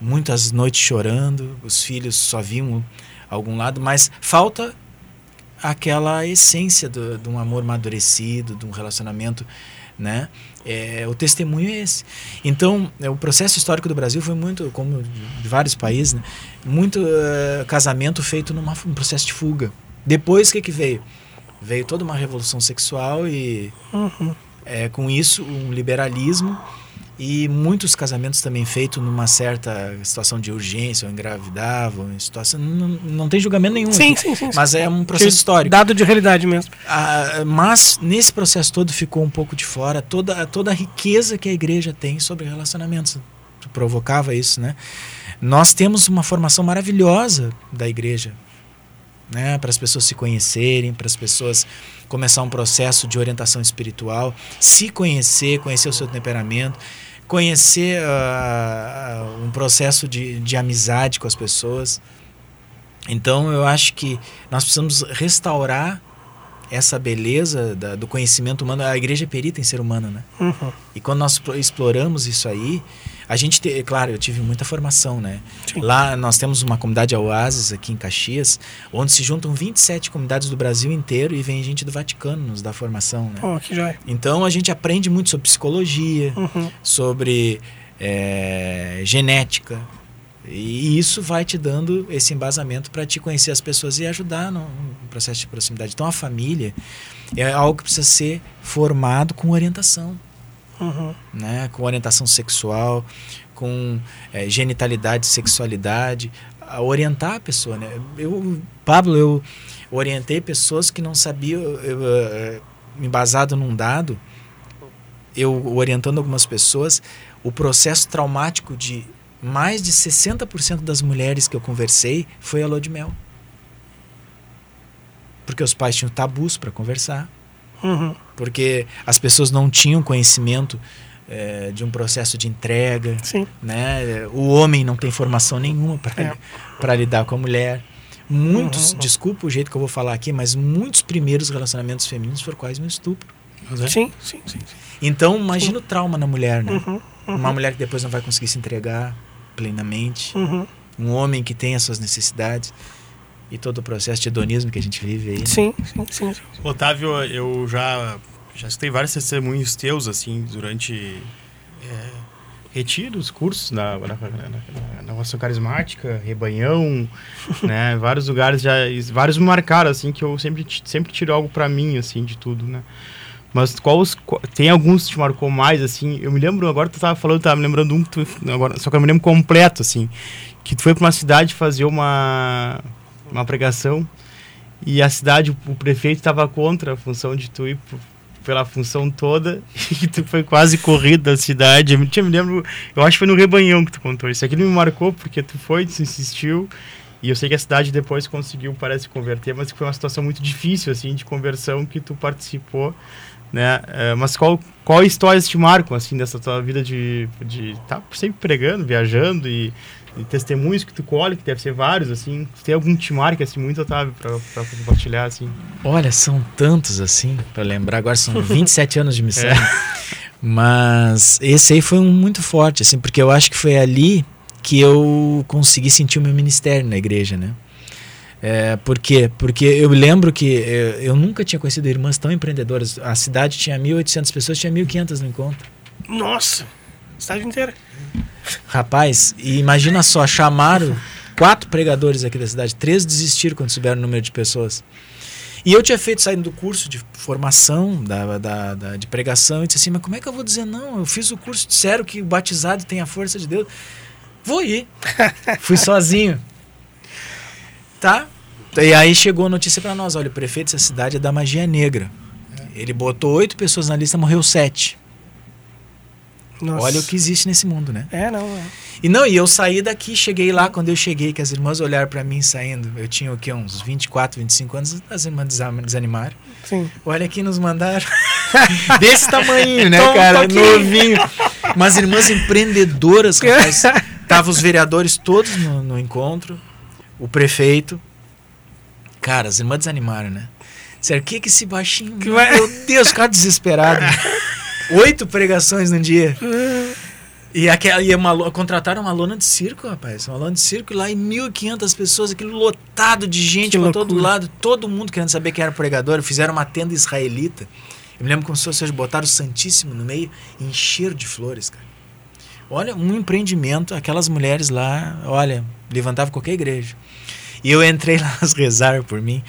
Muitas noites chorando, os filhos só viam algum lado, mas falta aquela essência do, de um amor amadurecido, de um relacionamento né? É, o testemunho é esse. Então, é, o processo histórico do Brasil foi muito, como de vários países, né? muito uh, casamento feito num processo de fuga. Depois, o que, que veio? Veio toda uma revolução sexual e, uhum. é, com isso, um liberalismo e muitos casamentos também feitos numa certa situação de urgência, ou engravidavam, em situação. Não, não tem julgamento nenhum. Sim, sim, sim. Mas é um processo histórico. Dado de realidade mesmo. Ah, mas nesse processo todo ficou um pouco de fora toda, toda a riqueza que a igreja tem sobre relacionamentos. Tu provocava isso, né? Nós temos uma formação maravilhosa da igreja. Né, para as pessoas se conhecerem, para as pessoas começar um processo de orientação espiritual, se conhecer, conhecer o seu temperamento conhecer uh, um processo de, de amizade com as pessoas. Então eu acho que nós precisamos restaurar essa beleza da, do conhecimento humano. A igreja é perita em ser humano, né? Uhum. E quando nós exploramos isso aí, a gente, te, claro, eu tive muita formação, né? Sim. Lá nós temos uma comunidade Oasis aqui em Caxias, onde se juntam 27 comunidades do Brasil inteiro e vem gente do Vaticano nos dar formação, né? Oh, que joia. Então a gente aprende muito sobre psicologia, uhum. sobre é, genética, e isso vai te dando esse embasamento para te conhecer as pessoas e ajudar no, no, processo de proximidade. Então a família é algo que precisa ser formado com orientação uhum. né? com orientação sexual, com é, genitalidade, sexualidade, a orientar a pessoa. Né? Eu, Pablo, eu orientei pessoas que não sabiam, eu, eu, embasado num dado, eu orientando algumas pessoas, o processo traumático de mais de 60% das mulheres que eu conversei foi a lua de mel. Porque os pais tinham tabus para conversar. Uhum. Porque as pessoas não tinham conhecimento é, de um processo de entrega. Sim. Né? O homem não tem formação nenhuma para é. lidar com a mulher. Muitos, uhum. desculpa o jeito que eu vou falar aqui, mas muitos primeiros relacionamentos femininos foram quase um estupro. É. Sim, sim, sim, sim. Então, imagina o trauma na mulher, né? Uhum. uhum. uma mulher que depois não vai conseguir se entregar plenamente, Uhum. um homem que tem as suas necessidades e todo o processo de hedonismo que a gente vive aí. né? Sim, sim, sim. sim. Otávio, eu já, já escutei vários testemunhos teus, assim, durante é, retiros, cursos na, na, Carismática, Rebanhão, né? Vários lugares já, vários me marcaram, assim, que eu sempre, sempre tiro algo pra mim, assim, de tudo, né? Mas qual os, qual- tem alguns que te marcou mais, assim, eu me lembro, agora tu tava falando, tava me lembrando um, tu, agora, só que eu me lembro completo, assim, que tu foi pra uma cidade fazer uma, uma pregação e a cidade, o- prefeito estava contra a função de tu ir pela função toda e tu foi quase corrido da cidade. Eu me lembro, eu acho que foi no Rebanhão que tu contou isso. Aquilo me marcou porque tu foi, tu insistiu e eu sei que a cidade depois conseguiu, parece, converter, mas foi uma situação muito difícil, assim, de conversão que tu participou, né? Eh, mas qual, qual histórias te marcam, assim, dessa tua vida de estar tá sempre pregando, viajando e testemunhos que tu colhe, que deve ser vários, assim. Tem algum que te marca, assim, muito, Otávio, pra, pra compartilhar, assim? Olha, são tantos assim, para lembrar, agora são 27 anos de missão. É. Mas esse aí foi um muito forte, assim, porque eu acho que foi ali que eu consegui sentir o meu ministério na igreja, né? É, por quê? Porque eu lembro que é, eu nunca tinha conhecido irmãs tão empreendedoras. A cidade tinha 1.800 pessoas, tinha 1.500 no encontro. Nossa, cidade inteira. Rapaz, e imagina só, chamaram quatro pregadores aqui da cidade, três desistiram quando souberam o número de pessoas. E eu tinha feito saindo do curso de formação da, da, da- de pregação e disse assim, mas como é que eu vou dizer não? Eu fiz o curso, disseram que o batizado tem a força de Deus. Vou ir. Fui sozinho. Tá? E aí chegou a notícia pra nós, olha, o prefeito dessa cidade é da magia negra. Ele botou oito pessoas na lista, morreu sete. Nossa. Olha o que existe nesse mundo, né? É, não, é. E não, e eu saí daqui, cheguei lá, quando eu cheguei, que as irmãs olharam pra mim saindo, eu tinha o quê, uns 24, 25 anos, as irmãs desa- desanimaram. Sim. Olha aqui nos mandaram. Desse tamanho, né, Tom cara? Toquinho. Novinho. Umas irmãs empreendedoras, rapaz. Tava os vereadores todos no, no encontro, o prefeito. Cara, as irmãs desanimaram, né? Disseram, o que que esse baixinho... Que vai- Meu Deus, cara desesperado. Oito pregações num dia. E, aquela, e uma, contrataram uma lona de circo, rapaz. Uma lona de circo e lá em 1.500 pessoas, aquilo lotado de gente pra todo lado. Todo mundo querendo saber quem era pregador. Fizeram uma tenda israelita. Eu me lembro como se fosse, botaram o Santíssimo no meio e encheram de flores, cara. Olha, um empreendimento. Aquelas mulheres lá, olha, levantavam qualquer igreja. E eu entrei lá, elas rezaram por mim.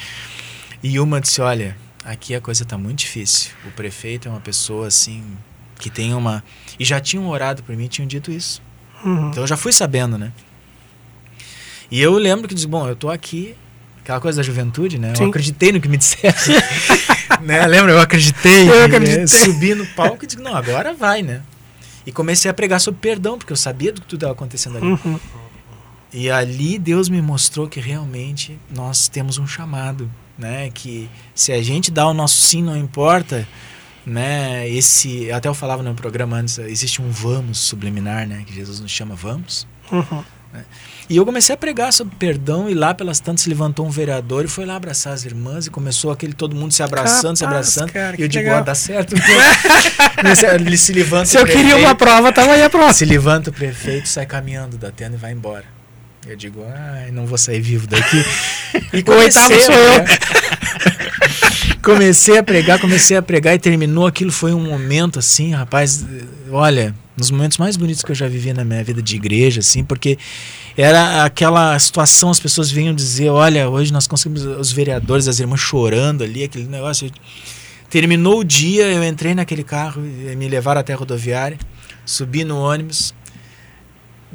E uma disse, olha, aqui a coisa tá muito difícil. O prefeito é uma pessoa, assim, que tem uma... E já tinham orado por mim, tinham dito isso. Uhum. Então eu já fui sabendo, né? E eu lembro que disse, bom, eu tô aqui, aquela coisa da juventude, né? Sim. Eu acreditei no que me disseram. né? Lembra? Eu acreditei. Eu né? acreditei. Subi no palco e disse, não, agora vai, né? E comecei a pregar sobre perdão, porque eu sabia do que tudo estava acontecendo ali. Uhum. E ali Deus me mostrou que realmente nós temos um chamado, né? Que se a gente dá o nosso sim, não importa, né? Esse, até eu falava no programa antes, existe um vamos subliminar, né? Que Jesus nos chama vamos. Uhum. E eu comecei a pregar sobre perdão e lá pelas tantas se levantou um vereador e foi lá abraçar as irmãs e começou aquele todo mundo se abraçando, se Capaz, abraçando. cara, e eu digo, ó, dá certo. A- Ele se levanta. Se eu queria prefeito- uma prova, tava aí a prova. se levanta o prefeito, sai caminhando da tenda e vai embora. Eu digo, ai, não vou sair vivo daqui. E O oitavo a sou eu. comecei a pregar, comecei a pregar e terminou. Aquilo foi um momento assim, rapaz, olha, nos momentos mais bonitos que eu já vivi na minha vida de igreja, assim, porque era aquela situação, as pessoas vinham dizer, olha, hoje nós conseguimos os vereadores, as irmãs chorando ali, aquele negócio. Terminou o dia, eu entrei naquele carro, e me levaram até a rodoviária, subi no ônibus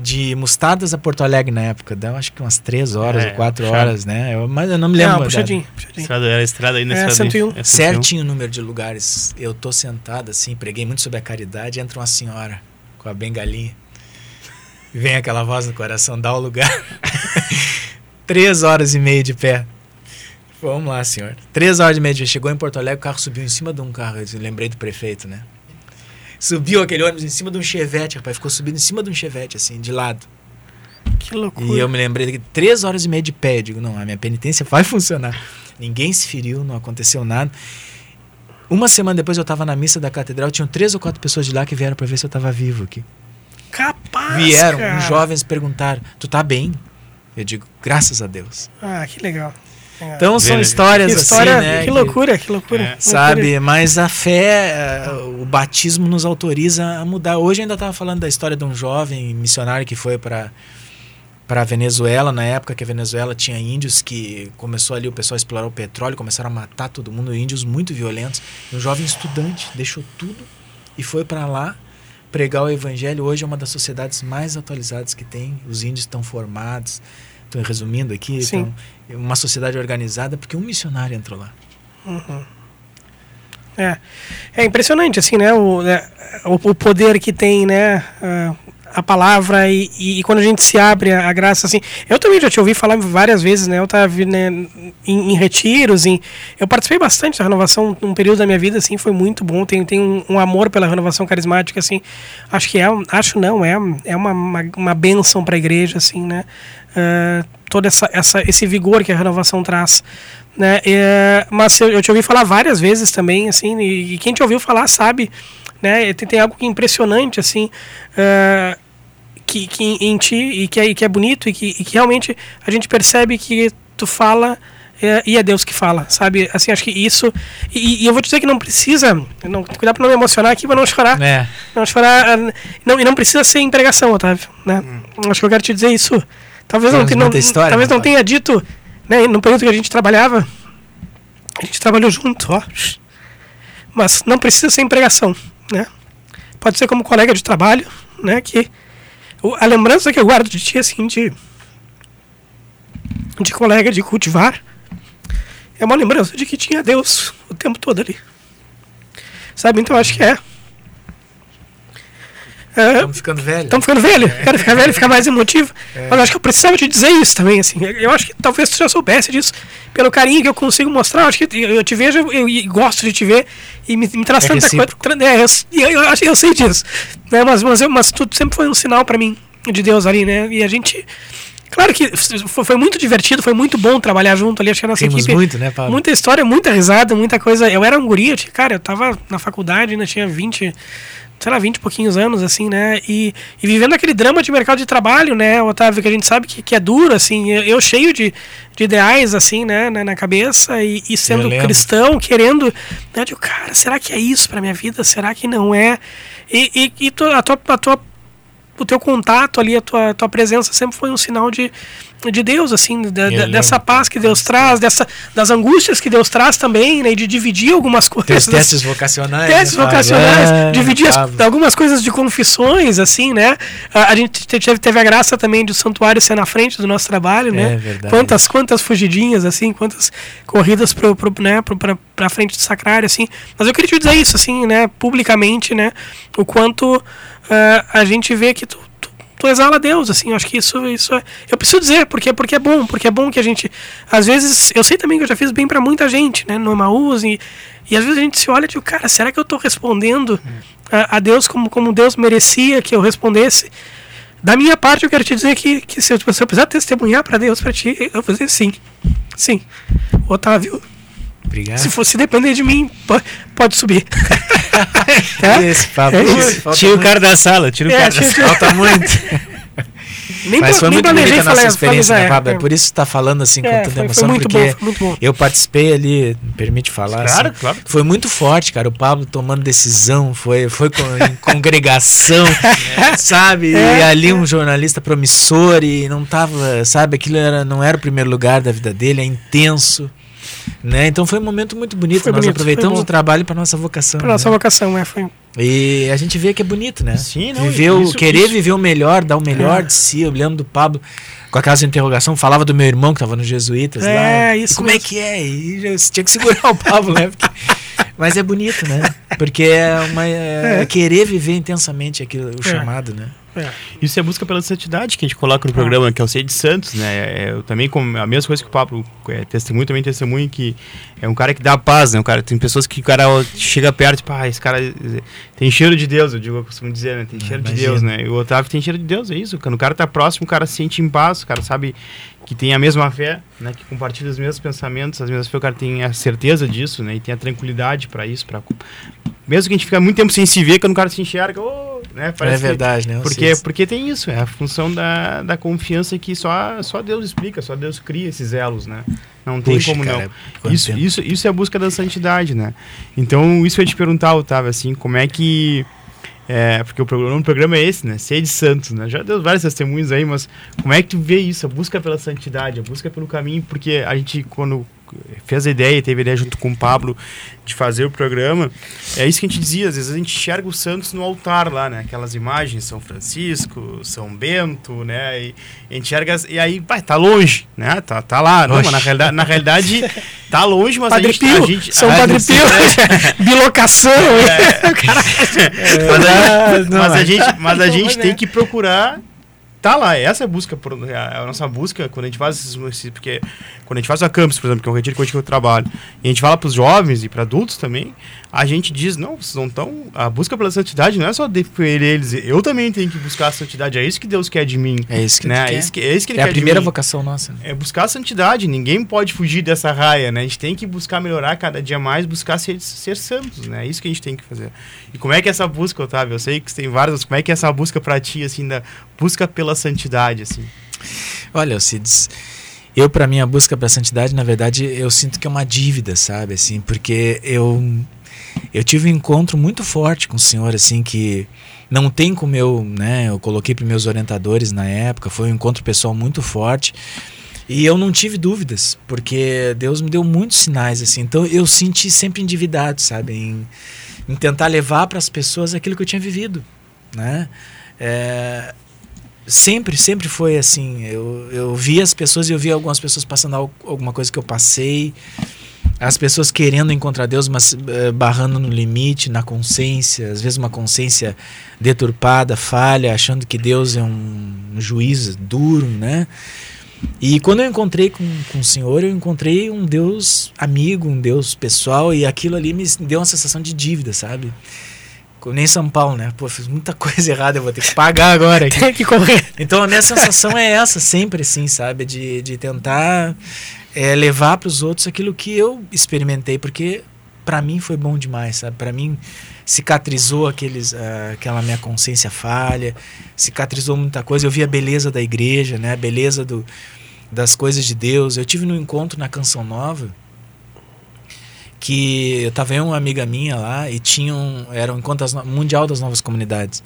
de Mustadas a Porto Alegre na época, deu acho que umas três horas É, ou quatro puxado. horas, né? Eu, mas eu não me lembro. Não, puxadinho, puxadinho. Estrada, era a estrada aí na É, estrada. 101. É Certinho o número de lugares. Eu tô sentado assim, preguei muito sobre a caridade, entra uma senhora com a bengalinha. Vem aquela voz no coração, dá o lugar. Três horas e meia de pé. Vamos lá, senhor. Três horas e meia de pé. Chegou em Porto Alegre, o carro subiu em cima de um carro. Eu lembrei do prefeito, né? Subiu aquele ônibus em cima de um chevette, rapaz. Ficou subindo em cima de um chevette, assim, de lado. Que loucura. E eu me lembrei de três horas e meia de pé. Digo, não, a minha penitência vai funcionar. Ninguém se feriu, não aconteceu nada. Uma semana depois eu estava na missa da catedral, tinham três ou quatro pessoas de lá que vieram para ver se eu estava vivo aqui. Capaz, Vieram cara. uns jovens perguntaram: Tu tá bem? Eu digo: Graças a Deus. Ah, que legal. Então são histórias que história, assim, né? que loucura, que loucura. É. Sabe, mas a fé, eh, o batismo nos autoriza a mudar. Hoje eu ainda estava falando da história de um jovem missionário que foi para para Venezuela, na época que a Venezuela tinha índios que começou ali o pessoal a explorar o petróleo, começaram a matar todo mundo, índios muito violentos. E um jovem estudante deixou tudo e foi para lá pregar o evangelho. Hoje é uma das sociedades mais atualizadas que tem. Os índios estão formados. Estou resumindo aqui, Sim. então, é uma sociedade organizada porque um missionário entrou lá. É, é impressionante, assim, né? O, né, o, poder que tem, né? a- a palavra e, e- quando a gente se abre a, a graça, assim. Eu também já te ouvi falar várias vezes, né? Eu estava né, em, em retiros, em, eu participei bastante da renovação num período da minha vida, assim, foi muito bom. Tenho, tenho um, um amor pela renovação carismática, assim. Acho que é, acho não, é, é uma, uma, uma bênção para a igreja, assim, né? Ah, todo essa, essa, esse vigor que a renovação traz né? É, mas eu, eu te ouvi falar várias vezes também, assim, e, e quem te ouviu falar sabe, né? Tem, tem algo que é impressionante, assim, é, que, que em, ti e que é, e que é bonito e que, e que realmente a gente percebe que tu fala é, e é Deus que fala, sabe? Assim, acho que isso. E, e eu vou te dizer que não precisa. Não, cuidado pra não me emocionar aqui, pra não chorar. É. Não chorar. Não, e não precisa ser em pregação, Otávio. Né? Acho que eu quero te dizer isso. Talvez não, não, história, talvez não tenha dito, né, no período que a gente trabalhava. A gente trabalhou junto, ó. Mas não precisa ser em pregação, né? Pode ser como colega de trabalho, né? Que a lembrança que eu guardo de ti, assim, de, de colega de cultivar, é uma lembrança de que tinha Deus o tempo todo ali. Sabe? Então acho que é. É, Estamos ficando velhos. Estamos ficando velho, quero ficar velho, ficar mais emotivo. Mas eu acho que eu precisava te dizer isso também, assim. Eu acho que talvez tu já soubesse disso, pelo carinho que eu consigo mostrar. Eu acho que eu, te vejo eu, e gosto de te ver e me, me traz É tanta coisa. É, eu, eu, eu, eu sei disso. Né? Mas, mas, mas tu sempre foi um sinal pra mim de Deus ali, né? E a gente. Claro que foi, muito divertido, foi muito bom trabalhar junto ali. Acho que a nossa Rimos equipe. muito, né, Pablo? Muita história, muita risada, muita coisa. Eu era um guri, eu tinha, cara, eu tava na faculdade, ainda tinha 20, sei lá, 20 e pouquinhos anos, assim, né? E, e vivendo aquele drama de mercado de trabalho, né, Otávio, que a gente sabe que, que é duro, assim. Eu, eu cheio de, de ideais, assim, né, na, na cabeça e, e sendo cristão, querendo. Né, eu digo, cara, será que é isso pra minha vida? Será que não é? E, e, e a tua. A tua o teu contato ali, a tua, tua presença sempre foi um sinal de, de Deus, assim, da- da- lembro. dessa paz que Deus traz, dessa, das angústias que Deus traz também, né, e de dividir algumas Teus coisas. testes vocacionais. Testes né, vocacionais, Ah, dividir as- algumas coisas de confissões, assim, né? A, a gente te- teve, teve a graça também de o santuário ser na frente do nosso trabalho, né? É verdade. Quantas, quantas fugidinhas, assim, quantas corridas pro, pro, né, pro, pra, pra frente do sacrário, assim. Mas eu queria te dizer isso, assim, né, publicamente, né? O quanto ah, a gente vê que tu, tu, tu exala Deus, assim, acho que isso, isso é. Eu preciso dizer, porque, porque é bom, porque é bom que a gente. Às vezes, eu sei também que eu já fiz bem pra muita gente, né, no Emaús, e, e às vezes a gente se olha e diz, cara, será que eu tô respondendo a, a Deus como, como Deus merecia que eu respondesse? Da minha parte, eu quero te dizer que, que se, eu, se eu precisar testemunhar pra Deus, pra ti, eu vou dizer sim. Sim. Otávio, Obrigado. se fosse depender de mim, po- pode subir. Tá? Esse papo. É esse isso. falta Tira o muito. cara da sala, tira o É, cara da sala. Falta muito. Nem, Mas pla- foi nem muito bonita a nossa falar- experiência, falar- né, é, Pablo? É é. por isso que tá falando assim com É, tanta emoção, muito porque bom, foi muito bom. eu participei ali, me permite falar. Claro, assim, claro. Foi muito forte, cara. O Pablo tomando decisão, foi, foi com, em congregação, sabe? É, e ali um jornalista promissor e não tava, sabe? Aquilo era, não era o primeiro lugar da vida dele, é intenso. Né? Então foi um momento muito bonito. Foi Nós bonito, aproveitamos o trabalho para nossa vocação. Nossa né? vocação, é, foi. E a gente vê que é bonito, né? Sim, não, Viver o- isso- querer isso- viver o melhor, dar o melhor É. de si. Eu lembro do Pablo com aquela interrogação, falava do meu irmão que estava nos Jesuítas lá. É, isso Como é mesmo. que é? E eu tinha que segurar o Pablo, né? Porque- Mas é bonito, né? Porque é, uma, é É. querer viver intensamente aquilo, o chamado, né? É. Isso é busca pela santidade que a gente coloca no programa, que é o Sei de Santos, né? É, Eu também, como a mesma coisa que o Pablo é, testemunho, também testemunho que é um cara que dá paz, né? Um cara, tem pessoas que o cara chega perto e pá, esse cara tem cheiro de Deus, eu digo, eu costumo dizer, né? Tem cheiro de imagino. Deus, né? E o Otávio tem cheiro de Deus, é isso. Quando o cara tá próximo, o cara se sente em paz, o cara sabe que tem a mesma fé, né? Que compartilha os mesmos pensamentos, as mesmas fé, o cara tem a certeza disso, né? E tem a tranquilidade para isso, para mesmo que a gente fique muito tempo sem se ver, quando o cara se enxerga, ô, né? é verdade, que, né? Porque, porque tem isso, é a função da, da confiança que só, só Deus explica, só Deus cria esses elos, né? Não tem Puxa, como cara, não. Isso, isso, isso é a busca da santidade, né? Então, isso eu ia te perguntar, Otávio, assim, como é que. É, porque o programa, o programa é esse, né? Ser de santos, né? Já deu vários testemunhos aí, mas como é que tu vê isso? A busca pela santidade, a busca pelo caminho, porque a gente, quando fez a ideia, teve a ideia junto com o Pablo de fazer o programa, é isso que a gente dizia, às vezes a gente enxerga os santos no altar lá, né? Aquelas imagens, São Francisco, São Bento, né? E a gente enxerga, e aí, pai, tá longe, né? Tá, tá lá, não, mas na realidade, na realidade tá longe, mas Padre a gente... Pio, a gente São a Padre gente- Pio, bilocação. mas a, não, mas a mas- gente, mas a gente tem que procurar tá lá. Essa é a busca, por- é a nossa busca quando a gente faz esses, esses- porque quando a gente faz a campus, por exemplo, que é um retiro que eu trabalho, e a gente fala para os jovens e para adultos também, a gente diz não, vocês não estão. A busca pela santidade não é só defender eles. Eu também tenho que buscar a santidade. É isso que Deus quer de mim. É isso que né? É isso que, é isso que ele É a quer de primeira vocação nossa. né? É buscar a santidade, ninguém pode fugir dessa raia, né? A gente tem que buscar melhorar cada dia mais, buscar ser, ser santos, né? É isso que a gente tem que fazer. E como é que é essa busca, Otávio? Eu sei que você tem várias, como é que é essa busca pra ti, assim, da busca pela santidade, assim? Olha, Alcides, eu para mim a busca para santidade, na verdade, eu sinto que é uma dívida, sabe, assim, porque eu eu tive um encontro muito forte com o Senhor, assim, que não tem como eu, né, eu coloquei para meus orientadores na época, foi um encontro pessoal muito forte. E eu não tive dúvidas, porque Deus me deu muitos sinais assim. Então eu senti sempre endividado, sabe, em, em tentar levar para as pessoas aquilo que eu tinha vivido, né? É, sempre, sempre foi assim. Eu, eu via as pessoas e eu via algumas pessoas passando al- alguma coisa que eu passei. As pessoas querendo encontrar Deus, mas eh, barrando no limite, na consciência. Às vezes uma consciência deturpada, falha, achando que Deus é um, um juiz duro, né? E quando eu encontrei com, com o Senhor, eu encontrei um Deus amigo, um Deus pessoal, e aquilo ali me deu uma sensação de dívida, sabe? Nem São Paulo, né? Pô, fiz muita coisa errada, eu vou ter que pagar agora. Tem que correr. Então a minha sensação é essa, sempre assim, sabe? De, de tentar é, levar para os outros aquilo que eu experimentei, porque para mim foi bom demais, sabe? Para mim cicatrizou aqueles, ah, aquela minha consciência falha, cicatrizou muita coisa. Eu vi a beleza da igreja, né? A beleza do, das coisas de Deus. Eu tive no encontro na Canção Nova que eu tava eu e uma amiga minha lá e tinham era um encontro das mundial das novas comunidades.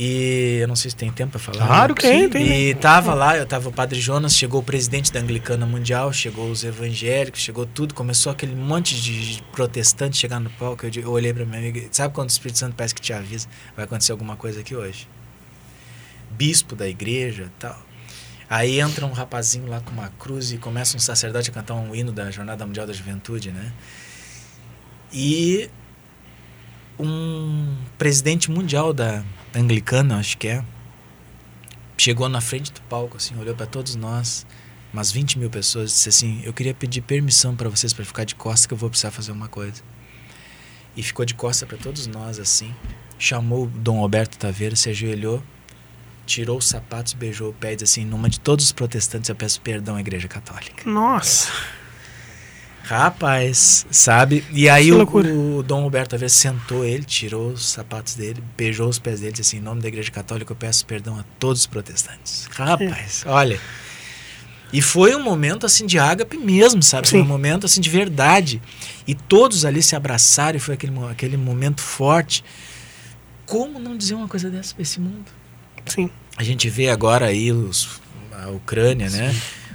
E eu não sei se tem tempo para falar. Claro que Tem, tem. E tava lá, eu tava o Padre Jonas, chegou o presidente da Anglicana Mundial, chegou os evangélicos, chegou tudo, começou aquele monte de protestantes chegar no palco. Eu, eu olhei pra minha amiga, sabe quando o Espírito Santo parece que te avisa, vai acontecer alguma coisa aqui hoje? Bispo da igreja tal. Aí entra um rapazinho lá com uma cruz e começa um sacerdote a cantar um hino da Jornada Mundial da Juventude, né? E um presidente mundial da anglicana, acho que é, chegou na frente do palco, assim, olhou para todos nós, umas 20 mil pessoas, disse assim: Eu queria pedir permissão para vocês para ficar de costas, que eu vou precisar fazer uma coisa. E ficou de costas para todos nós, assim. Chamou Dom Alberto Taveira, se ajoelhou, tirou os sapatos, beijou o pé e disse assim: nome de todos os protestantes, eu peço perdão à Igreja Católica. Nossa. Rapaz, sabe? E aí o, o Dom Roberto Aveiro sentou ele, tirou os sapatos dele, beijou os pés dele, disse assim, em nome da Igreja Católica eu peço perdão a todos os protestantes. Rapaz, olha. E foi um momento assim de ágape mesmo, sabe? Foi Sim. um momento assim de verdade. E todos ali se abraçaram e foi aquele, aquele momento forte. Como não dizer uma coisa dessa pra esse mundo? Sim. A gente vê agora aí os, a Ucrânia, né?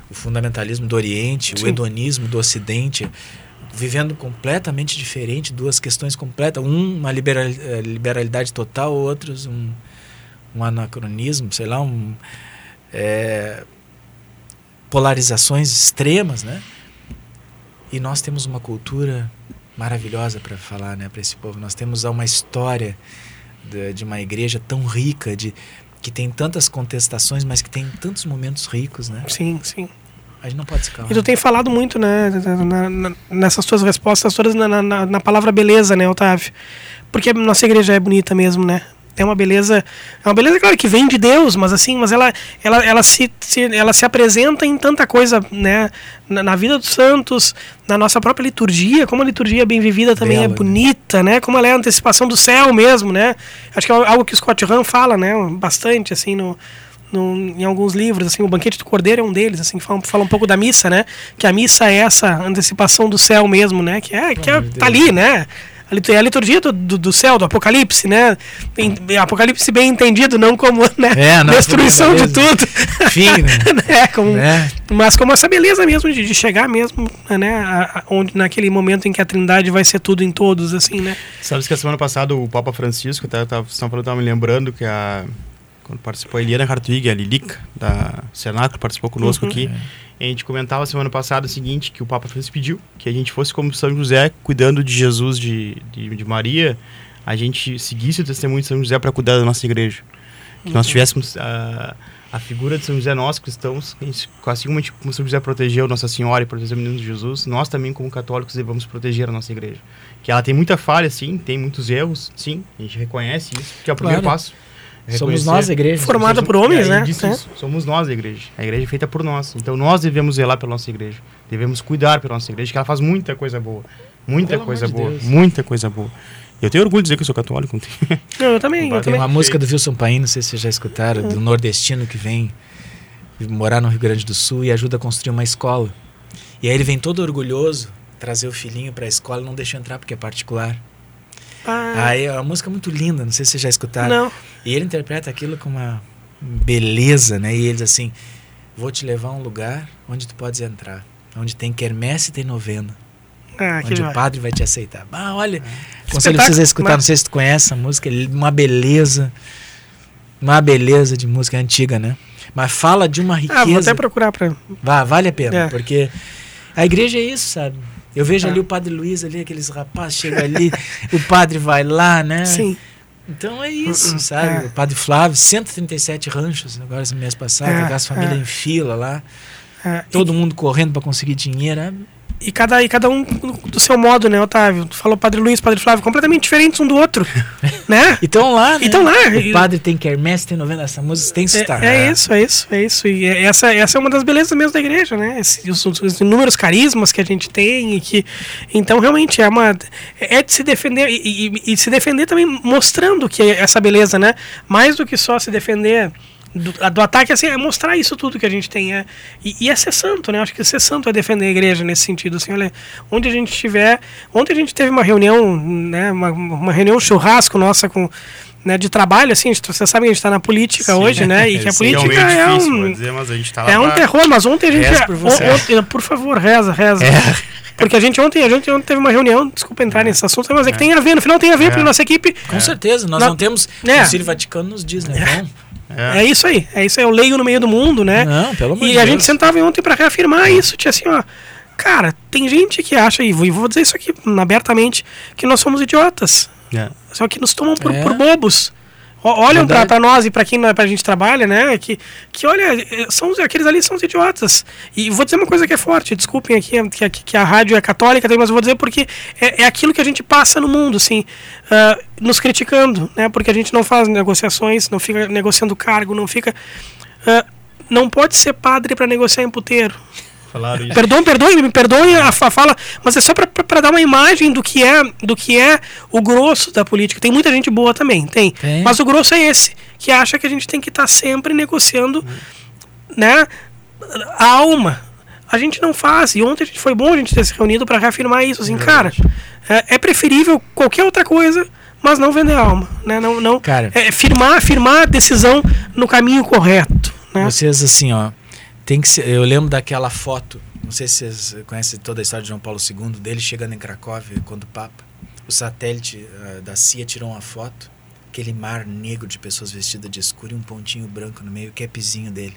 O fundamentalismo do Oriente, Sim. o hedonismo do Ocidente, vivendo completamente diferente, duas questões completas. Um, uma liberal, eh, liberalidade total, outros, um, um anacronismo, sei lá, um, eh, polarizações extremas, né? E nós temos uma cultura maravilhosa para falar, né, para esse povo. Nós temos uma história de, de uma igreja tão rica, de que tem tantas contestações, mas que tem tantos momentos ricos, né? Sim, sim. A gente não pode se calar. E tu tem falado muito, né, na- na- nessas tuas respostas todas na, na- na palavra beleza, né, Otávio? Porque a nossa igreja é bonita mesmo, né? É uma beleza, é uma beleza claro que vem de Deus, mas assim, mas ela ela, ela se, se ela se apresenta em tanta coisa, né, na, na, vida dos santos, na nossa própria liturgia, como a liturgia bem vivida também Bela, é bonita, né? Como ela é a antecipação do céu mesmo, né? Acho que é algo que o Scott Hahn fala, né, bastante assim no no, em alguns livros, assim, o Banquete do Cordeiro é um deles, assim, fala, fala um pouco da missa, né? Que a missa é essa antecipação do céu mesmo, né? Que é, que é, tá ali, né? É a liturgia do, do, do, céu, do Apocalipse, né? Apocalipse bem entendido, não como né? É, não, destruição de tudo. Fim, né? é, como, é. Mas como essa beleza mesmo de, de chegar mesmo, né? A, a, onde, naquele momento em que a Trindade vai ser tudo em todos, assim, né? Sabes que a semana passada o Papa Francisco, tá, tá, estão falando, tava me lembrando que a quando participou a Eliana Hartwig, a Lilica, da Cenáculo, participou conosco uhum. aqui. A gente comentava semana passada o seguinte, que o Papa Francisco pediu que a gente fosse como São José, cuidando de Jesus, de, de, de Maria, a gente seguisse o testemunho de São José para cuidar da nossa igreja. Que uhum. nós tivéssemos a, a figura de São José, nós cristãos, assim como, gente, como São José protegeu Nossa Senhora e protegeu o menino de Jesus, nós também, como católicos, devemos proteger a nossa igreja. Que ela tem muita falha, sim, tem muitos erros, sim, a gente reconhece isso, que é o primeiro claro. passo. Somos nós a igreja. Formada por homens, né? É. Somos nós a igreja. A igreja é feita por nós. Então nós devemos zelar pela nossa igreja. Devemos cuidar pela nossa igreja, que ela faz muita coisa boa. Muita Pelo coisa boa. De muita coisa boa. Eu tenho orgulho de dizer que eu sou católico. Não, eu também. Eu Tem também. uma música do Wilson Paim, não sei se vocês já escutaram, do nordestino que vem morar no Rio Grande do Sul e ajuda a construir uma escola. E aí ele vem todo orgulhoso trazer o filhinho para a escola e não deixa entrar porque é particular. Ah. Aí é uma música muito linda, não sei se vocês já escutaram. Não. E ele interpreta aquilo com uma beleza, né? E ele diz assim: Vou te levar a um lugar onde tu podes entrar, onde tem quermesse e tem novena. Ah, onde o padre vai te aceitar. Ah, olha, ah. conselho pra vocês a escutar, mas... não sei se tu conhece essa música, uma beleza, uma beleza de música antiga, né? Mas fala de uma riqueza. Ah, vou até procurar para. Vá, vale a pena, é. porque a igreja é isso, sabe? Eu vejo ah. ali o Padre Luiz ali, aqueles rapazes chegam ali, o padre vai lá, né? Sim. Então é isso, uh -uh. sabe? É. O Padre Flávio, 137 ranchos agora esse mês passado, é. as famílias é. em fila lá. É. Todo e... mundo correndo para conseguir dinheiro. É e cada, e cada um do seu modo, né, Otávio? Tu falou Padre Luiz, Padre Flávio, completamente diferentes um do outro, né? Então lá, né? Então lá. O padre tem quermesse, tem novena, essa música tem que estar. É, é, isso, é isso, é isso. E é, essa, essa é uma das belezas mesmo da igreja, né? Esse, os, os, inúmeros carismas que a gente tem e que... Então, realmente, é uma... É de se defender e, e, e se defender também mostrando que é essa beleza, né? Mais do que só se defender do, do, ataque assim, é mostrar isso tudo que a gente tem. É, e, e é ser santo, né? Acho que ser santo é defender a igreja nesse sentido. Assim, olha, onde a gente estiver. Ontem a gente teve uma reunião, né? Uma, uma reunião churrasco nossa com. Né, de trabalho, assim, você sabe que a gente está na política Sim, hoje, né? E que a política é, é um. Dizer, tá é um terror, mas ontem a gente. Reza por, você. Ontem, por favor, reza, reza. É. Porque a gente ontem, a gente ontem teve uma reunião, desculpa entrar é. nesse assunto, mas é, que tem a ver, no final tem a ver, é. porque nossa equipe. Com certeza, nós na, não temos. É. O Concílio Vaticano nos diz, né? É. É. é. isso aí, é isso aí. Eu leio no meio do mundo, né? Não, pelo amor E a gente sentava ontem para reafirmar isso. Tinha assim, ó. Cara, tem gente que acha, e vou dizer isso aqui abertamente, que nós somos idiotas. É. Só que nos tomam por, é. por bobos olham para nós e para quem pra gente trabalha, né? Que, que olha, são, aqueles ali são os idiotas. E vou dizer uma coisa que é forte, desculpem aqui que, que, que a rádio é católica, mas eu vou dizer porque é, é aquilo que a gente passa no mundo, assim, uh, nos criticando, né? Porque a gente não faz negociações, não fica negociando cargo, não fica. Uh, não pode ser padre para negociar em puteiro. Falaram isso. Perdoe, perdoe, me perdoe a, fala, mas é só para dar uma imagem do que é do que é o grosso da política. Tem muita gente boa também, tem. Mas o grosso é esse, que acha que a gente tem que estar tá sempre negociando, hum. né, a alma. A gente não faz. E ontem a gente foi bom a gente ter se reunido para reafirmar isso, assim, é cara. É, é preferível qualquer outra coisa mas não vender alma, né? Não, não. Cara, é, firmar, firmar a decisão no caminho correto. Né? Vocês assim, ó, tem que ser, eu lembro daquela foto, não sei se vocês conhecem toda a história de João Paulo II, dele chegando em Cracóvia quando o Papa. O satélite uh, da CIA tirou uma foto, aquele mar negro de pessoas vestidas de escuro e um pontinho branco no meio, o capzinho dele.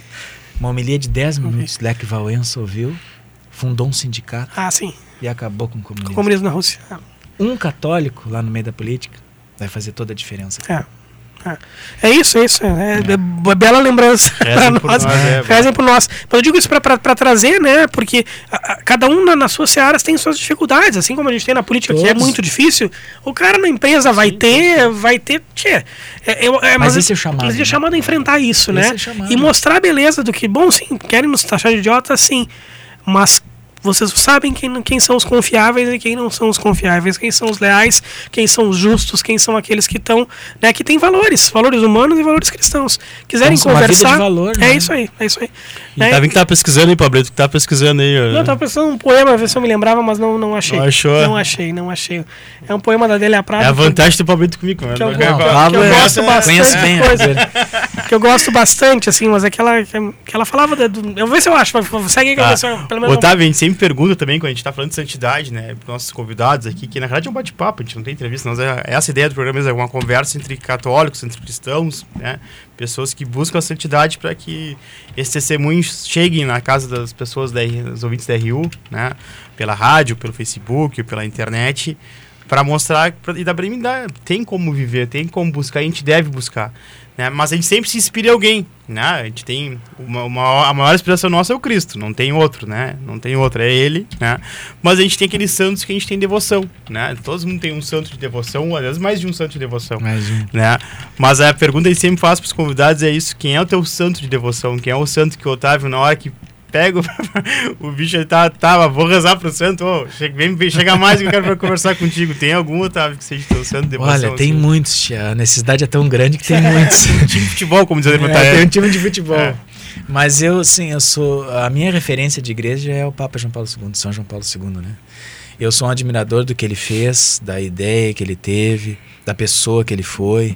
uma homilia de 10 minutos, Lech Wałęsa ouviu, fundou um sindicato. Ah, sim. E acabou com o comunismo. comunismo na Rússia. Um católico lá no meio da política vai fazer toda a diferença. É. É isso, é isso. É, é. bela lembrança. Por nós. É, Rezem por nós. Mas eu digo isso para trazer, né? Porque a, a, cada um na, nas suas searas tem suas dificuldades. Assim como a gente tem na política, Todos. que é muito difícil, o cara na empresa vai sim, ter, sim. vai ter. Tchê, é, é, mas, mas esse é o chamado. Mas é né? chamado a enfrentar isso, esse né? É e mostrar a beleza do que, bom, sim, querem nos taxar de idiota, sim. Mas vocês sabem quem, quem são os confiáveis e quem não são os confiáveis, quem são os leais, quem são os justos, quem são aqueles que estão, né, que têm valores, valores humanos e valores cristãos. Quiserem então, conversar, valor, é né? isso aí, é isso aí. E né? tá vendo que tá pesquisando aí, Pablo, que tá pesquisando aí. Não, tava pensando um poema, ver se eu me lembrava, mas não, não achei. Não achou? Não achei, não achei. É um poema da Délia Prado. É a vantagem do Pablito comigo, mano. Que eu, que eu, que eu é gosto bastante bem, coisa. que eu gosto bastante, assim, mas aquela que ela falava, do, eu vou ver se eu acho, segue aí que eu ah. pelo menos. Otávio, a gente sempre pergunta também quando a gente está falando de santidade, né, para nossos convidados aqui, que na verdade é um bate-papo, a gente não tem entrevista, nós é, essa ideia do programa é uma conversa entre católicos, entre cristãos, né, pessoas que buscam a santidade para que esses testemunhos cheguem na casa das pessoas, dos ouvintes da RU, né, pela rádio, pelo Facebook, pela internet, para mostrar pra, e dar para tem como viver, tem como buscar, a gente deve buscar. Né? Mas a gente sempre se inspira em alguém, né? A gente tem uma, uma, a maior inspiração nossa é o Cristo, não tem outro, né? Não tem outro, é ele, né? Mas a gente tem aqueles santos que a gente tem devoção, né? Todo mundo tem um santo de devoção, às vezes mais de um santo de devoção, mais um. né? Mas a pergunta que a gente sempre faz para os convidados é isso: quem é o teu santo de devoção? Quem é o santo que o Otávio na hora que pego o bicho ele tá, tá, vou rezar pro santo, oh, chega, vem, chega mais que eu quero conversar contigo. Tem algum, Otávio, que seja teu santo devoção? Olha, tem assim? muitos, tia. a necessidade é tão grande que tem muitos. um time de futebol, como dizer, é, tem um time de futebol. É. Mas eu, sim, eu sou. A minha referência de igreja é o Papa João Paulo II, São João Paulo II, né? Eu sou um admirador do que ele fez, da ideia que ele teve, da pessoa que ele foi,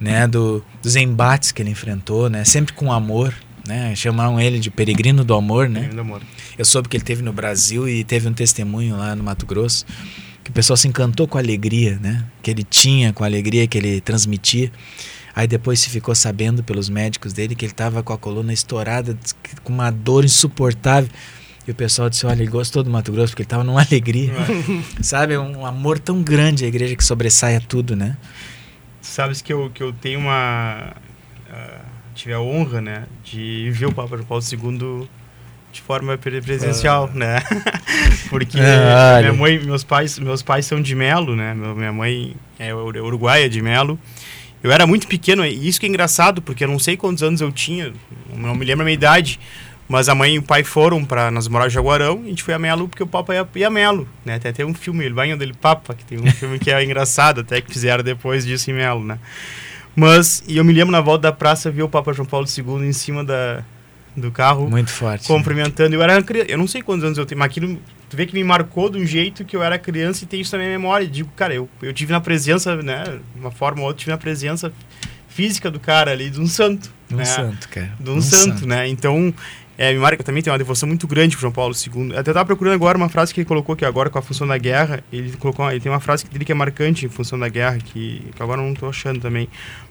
né? Do, dos embates que ele enfrentou, né? Sempre com amor, né? Chamaram ele de peregrino do amor, né? Do amor. Eu soube que ele teve no Brasil e teve um testemunho lá no Mato Grosso que o pessoal se encantou com a alegria, né? Que ele tinha, com a alegria que ele transmitia. Aí depois se ficou sabendo pelos médicos dele que ele estava com a coluna estourada, com uma dor insuportável. E o pessoal disse: Olha, ele gostou do Mato Grosso porque ele estava numa alegria. Sabe? Um amor tão grande a igreja que sobressai a tudo, né? Sabes que eu, que eu tenho uma. Uh tive a honra, né, de ver o Papa João Paulo II de forma presencial, ah. né? Porque ah, minha mãe, meus pais, meus pais são de Melo, né? Minha mãe é uruguaia de Melo. Eu era muito pequeno, e isso que é engraçado, porque eu não sei quantos anos eu tinha, não me lembro a minha idade, mas a mãe e o pai foram para nós morar em Jaguarão, e a gente foi a Melo porque o Papa ia, ia a Melo, né? Até tem um filme, ele vai dele Papa, que tem um filme que é engraçado, até que fizeram depois disso em Melo, né? Mas, e eu me lembro na volta da praça, vi o Papa João Paulo II em cima da, do carro. Muito forte. Cumprimentando. Né? Eu era criança, eu não sei quantos anos eu tenho, mas aquilo, tu vê que me marcou de um jeito que eu era criança e tenho isso na minha memória. digo, cara, eu, eu tive na presença, né, de uma forma ou outra, tive na presença física do cara ali, de um santo. De um né? santo, cara. De um, um santo, santo, né? Então, é, me marca também tem uma devoção muito grande para João Paulo II. Até estava procurando agora uma frase que ele colocou aqui agora com a função da guerra. Ele colocou, ele tem uma frase dele que é marcante em função da guerra que, que agora não estou achando também,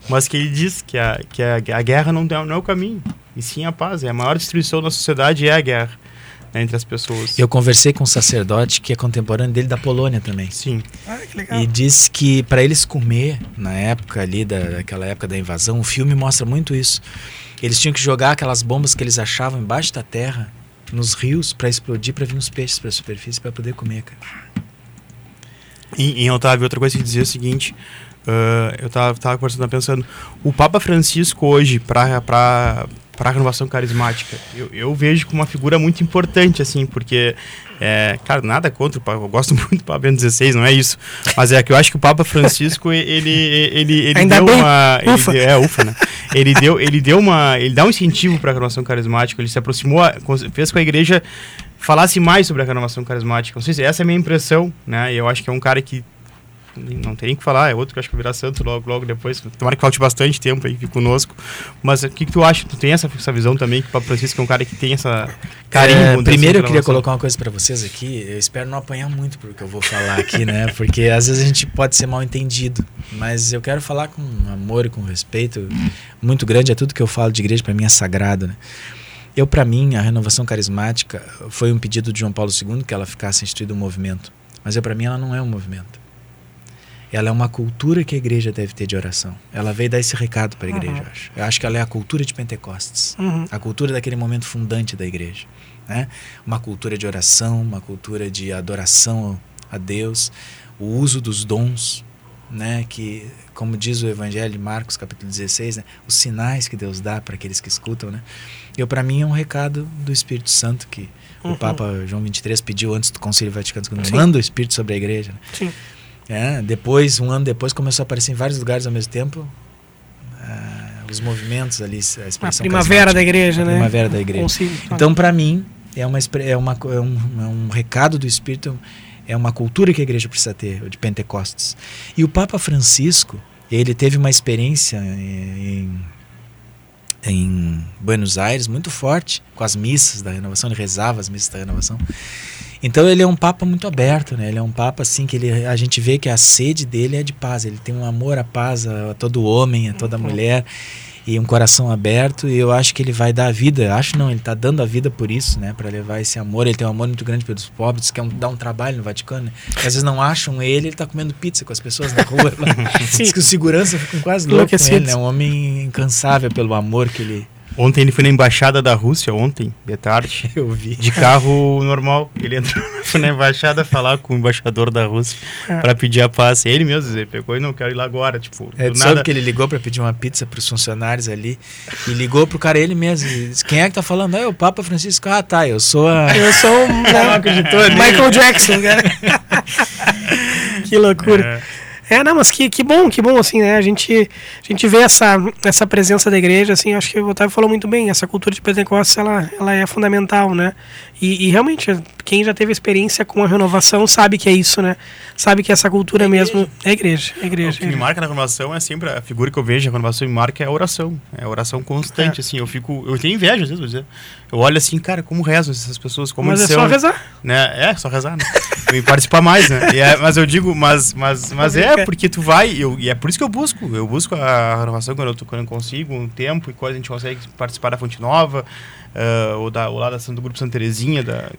mas que ele diz que a, que a, a guerra não, não é o caminho, e sim a paz. É a maior destruição da sociedade é a guerra. Né, entre as pessoas. Eu conversei com um sacerdote que é contemporâneo dele da Polônia também. Sim. Ah, que legal. E disse que para eles comer na época ali da, daquela época da invasão, o filme mostra muito isso. Eles tinham que jogar aquelas bombas que eles achavam embaixo da terra, nos rios, para explodir, para vir os peixes para a superfície, para poder comer, cara. Em, em Otávio, outra coisa que dizia é o seguinte: uh, eu estava tava conversando, pensando, o Papa Francisco hoje, para para a renovação carismática. Eu, eu, vejo como uma figura muito importante, assim, porque, é, cara, nada contra o Papa, eu gosto muito do Papa Bento XVI, não é isso. Mas é que eu acho que o Papa Francisco, ele, ele, ele Ainda deu bem. uma. Ele ufa. Deu, é, ufa, né? Ele deu, ele deu uma. Ele dá um incentivo para a renovação carismática, ele se aproximou, fez com a igreja falasse mais sobre a renovação carismática. Não sei se essa é a minha impressão, né? Eu acho que é um cara que não tem nem que falar, é outro que acho que virar santo logo, logo depois. Tomara que falte bastante tempo aí conosco. Mas o que, que tu acha? Tu tem essa, essa visão também que o Papa Francisco é um cara que tem essa carinho? É, primeiro eu queria colocar uma coisa para vocês aqui. Eu espero não apanhar muito porque que eu vou falar aqui, né? Porque às vezes a gente pode ser mal entendido. Mas eu quero falar com amor e com respeito muito grande. É tudo que eu falo de igreja para mim é sagrado, né? Eu, para mim, a renovação carismática foi um pedido de João Paulo II que ela ficasse instituída um movimento. Mas eu, para mim, ela não é um movimento ela é uma cultura que a igreja deve ter de oração. Ela veio dar esse recado para a igreja, Uhum. eu acho. Eu acho que ela é a cultura de Pentecostes, Uhum. a cultura daquele momento fundante da igreja, né? Uma cultura de oração, uma cultura de adoração a Deus, o uso dos dons, né? Que, como diz o Evangelho de Marcos, capítulo 16, né? Os sinais que Deus dá para aqueles que escutam, né? Eu para mim é um recado do Espírito Santo que Uhum. o Papa João 23 pediu antes do Concílio Vaticano II, manda o Espírito sobre a igreja. Né? Sim. É, depois, um ano depois, começou a aparecer em vários lugares ao mesmo tempo ah, os movimentos ali, a A expressão primavera da igreja, A né? primavera da igreja. Então, para mim, é, uma, é, uma, é, um, é um recado do Espírito, é uma cultura que a igreja precisa ter, de Pentecostes. E o Papa Francisco, ele teve uma experiência em, em Buenos Aires muito forte, com as missas da renovação, ele rezava as missas da renovação. Então ele é um papa muito aberto, né? Ele é um papa assim que ele, a gente vê que a sede dele é de paz. Ele tem um amor à paz a, a todo homem, a toda mulher e um coração aberto. E eu acho que ele vai dar a vida. Acho não, ele está dando a vida por isso, né? Para levar esse amor. Ele tem um amor muito grande pelos pobres, que é um, dá um trabalho no Vaticano. Né? Às vezes não acham ele, ele está comendo pizza com as pessoas na rua. Diz que os seguranças ficam quase loucos com ele, Enlouquecidos. né? Um homem incansável pelo amor que ele Ontem ele foi na embaixada da Rússia, ontem, de tarde, eu vi. de carro normal. Ele entrou na embaixada falar com o embaixador da Rússia É. pra pedir a paz. Ele mesmo, ele pegou e não quero ir lá agora, tipo, É, do nada. sabe que ele ligou para pedir uma pizza para os funcionários ali e ligou pro cara ele mesmo. e disse, Quem é que tá falando? Ah, é o Papa Francisco. Ah, tá, eu sou a. Eu sou um, nele. Michael Jackson, cara. que loucura. É, não, mas que, que bom, que bom, assim, né? A gente, a gente vê essa, essa presença da igreja, assim, acho que o Otávio falou muito bem, essa cultura de Pentecostes, ela, ela é fundamental, né? E, e realmente, quem já teve experiência com a renovação sabe que é isso, né? Sabe que essa cultura mesmo é igreja, é a O igreja. que me marca na renovação é sempre a figura que eu vejo, a renovação me marca é a oração. É a oração constante, É. assim. Eu fico. Eu tenho inveja, às vezes, dizer. Eu olho assim, cara, como rezam essas pessoas, como Mas é eles só são, rezar. Né? É, só rezar, né? e participar mais, né? É- mas eu digo, mas, mas, mas é porque tu vai, eu, e é por isso que eu busco. Eu busco a renovação quando eu, tô- quando eu consigo um tempo e quando a gente consegue participar da Fonte Nova, ah, ou, da, ou lá da, do Grupo Santa Terezinha, da,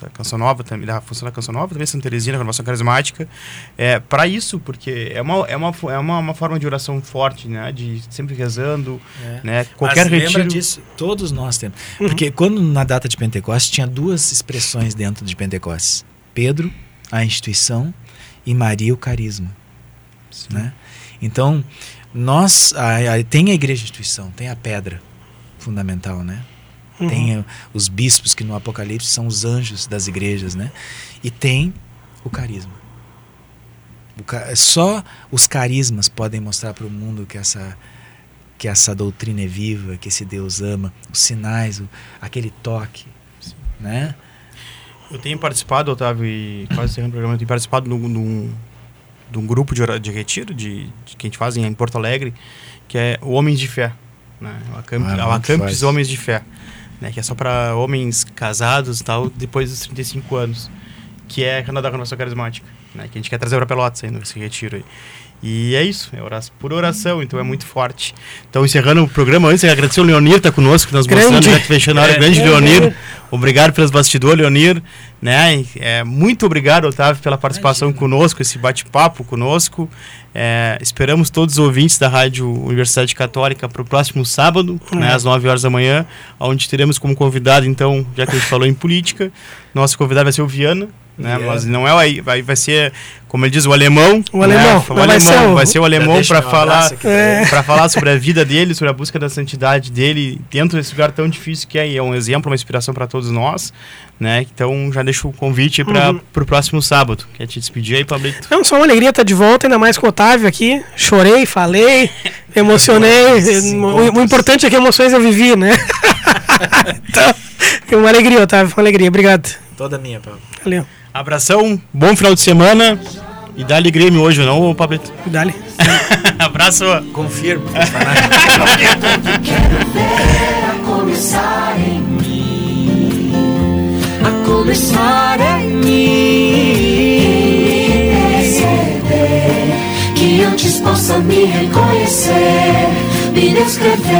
da Canção Nova também, da função da Canção Nova, também Santa Terezinha, da renovação carismática. É para isso, porque é uma, é, uma, é uma, uma forma de oração forte, né? De sempre rezando, né? Qualquer Mas lembra retiro. disso, todos nós temos. Uhum. Porque quando na data de Pentecostes tinha duas expressões dentro de Pentecostes: Pedro, a instituição, e Maria, o carisma. Né? Então, nós a- a- tem a igreja instituição, tem a pedra fundamental, né? Uhum. Tem os bispos que no Apocalipse são os anjos das igrejas, né? E tem o carisma. O ca- Só os carismas podem mostrar para o mundo que essa que essa doutrina é viva, que esse Deus ama, os sinais, o- aquele toque, né? Eu tenho participado, Otávio, e quase o programa, eu tenho participado num, num, de um grupo de, de retiro de, de que a gente faz em, Porto Alegre, que é o Homens de Fé. Né? O Acamp, Ah, é o Acampes. Homens de Fé. Né? Que é só para homens casados e tal, depois dos 35 anos. Que é a Canadá Renovação Carismática. Né? Que a gente quer trazer para Pelotas ainda, esse retiro aí. E é isso, é oração, por oração, então é muito forte. Então, encerrando o programa, antes, agradecer o Leonir, tá conosco, nós Grande. mostrando, já fechando a hora, É. grande É, Leonir. é. Obrigado pelos bastidores, Leonir. Né? É, muito obrigado, Otávio, pela participação Imagina. conosco, esse bate-papo conosco. É, esperamos todos os ouvintes da Rádio Universidade Católica para o próximo sábado, Uhum. né, às 9 horas da manhã, onde teremos como convidado, então, já que a gente falou em política, nosso convidado vai ser o Viana. Né, Viana. mas não é o aí, vai, vai ser, como ele diz, o alemão. O alemão, né, vai alemão, ser o- vai ser o alemão para falar É. para falar sobre a vida dele, sobre a busca da santidade dele dentro desse lugar tão difícil que é, e é um exemplo, uma inspiração para todos nós, né? Então já deixo o convite para Uhum. o próximo sábado. Quer te despedir aí, Pablito? Não, só uma alegria estar de volta, ainda mais com o Otávio aqui. Chorei, falei, emocionei. O, o importante é que emoções eu vivi, né? então, uma alegria, Otávio, uma alegria. Obrigado. Toda minha, Paulo. Valeu. Abração, bom final de semana e dá-lhe Grêmio hoje, não, Pablito? Dali. Abraço! Confirmo. Quero ver a começar em mim, a começar em mim. Perceber que antes possa me reconhecer, me descrever.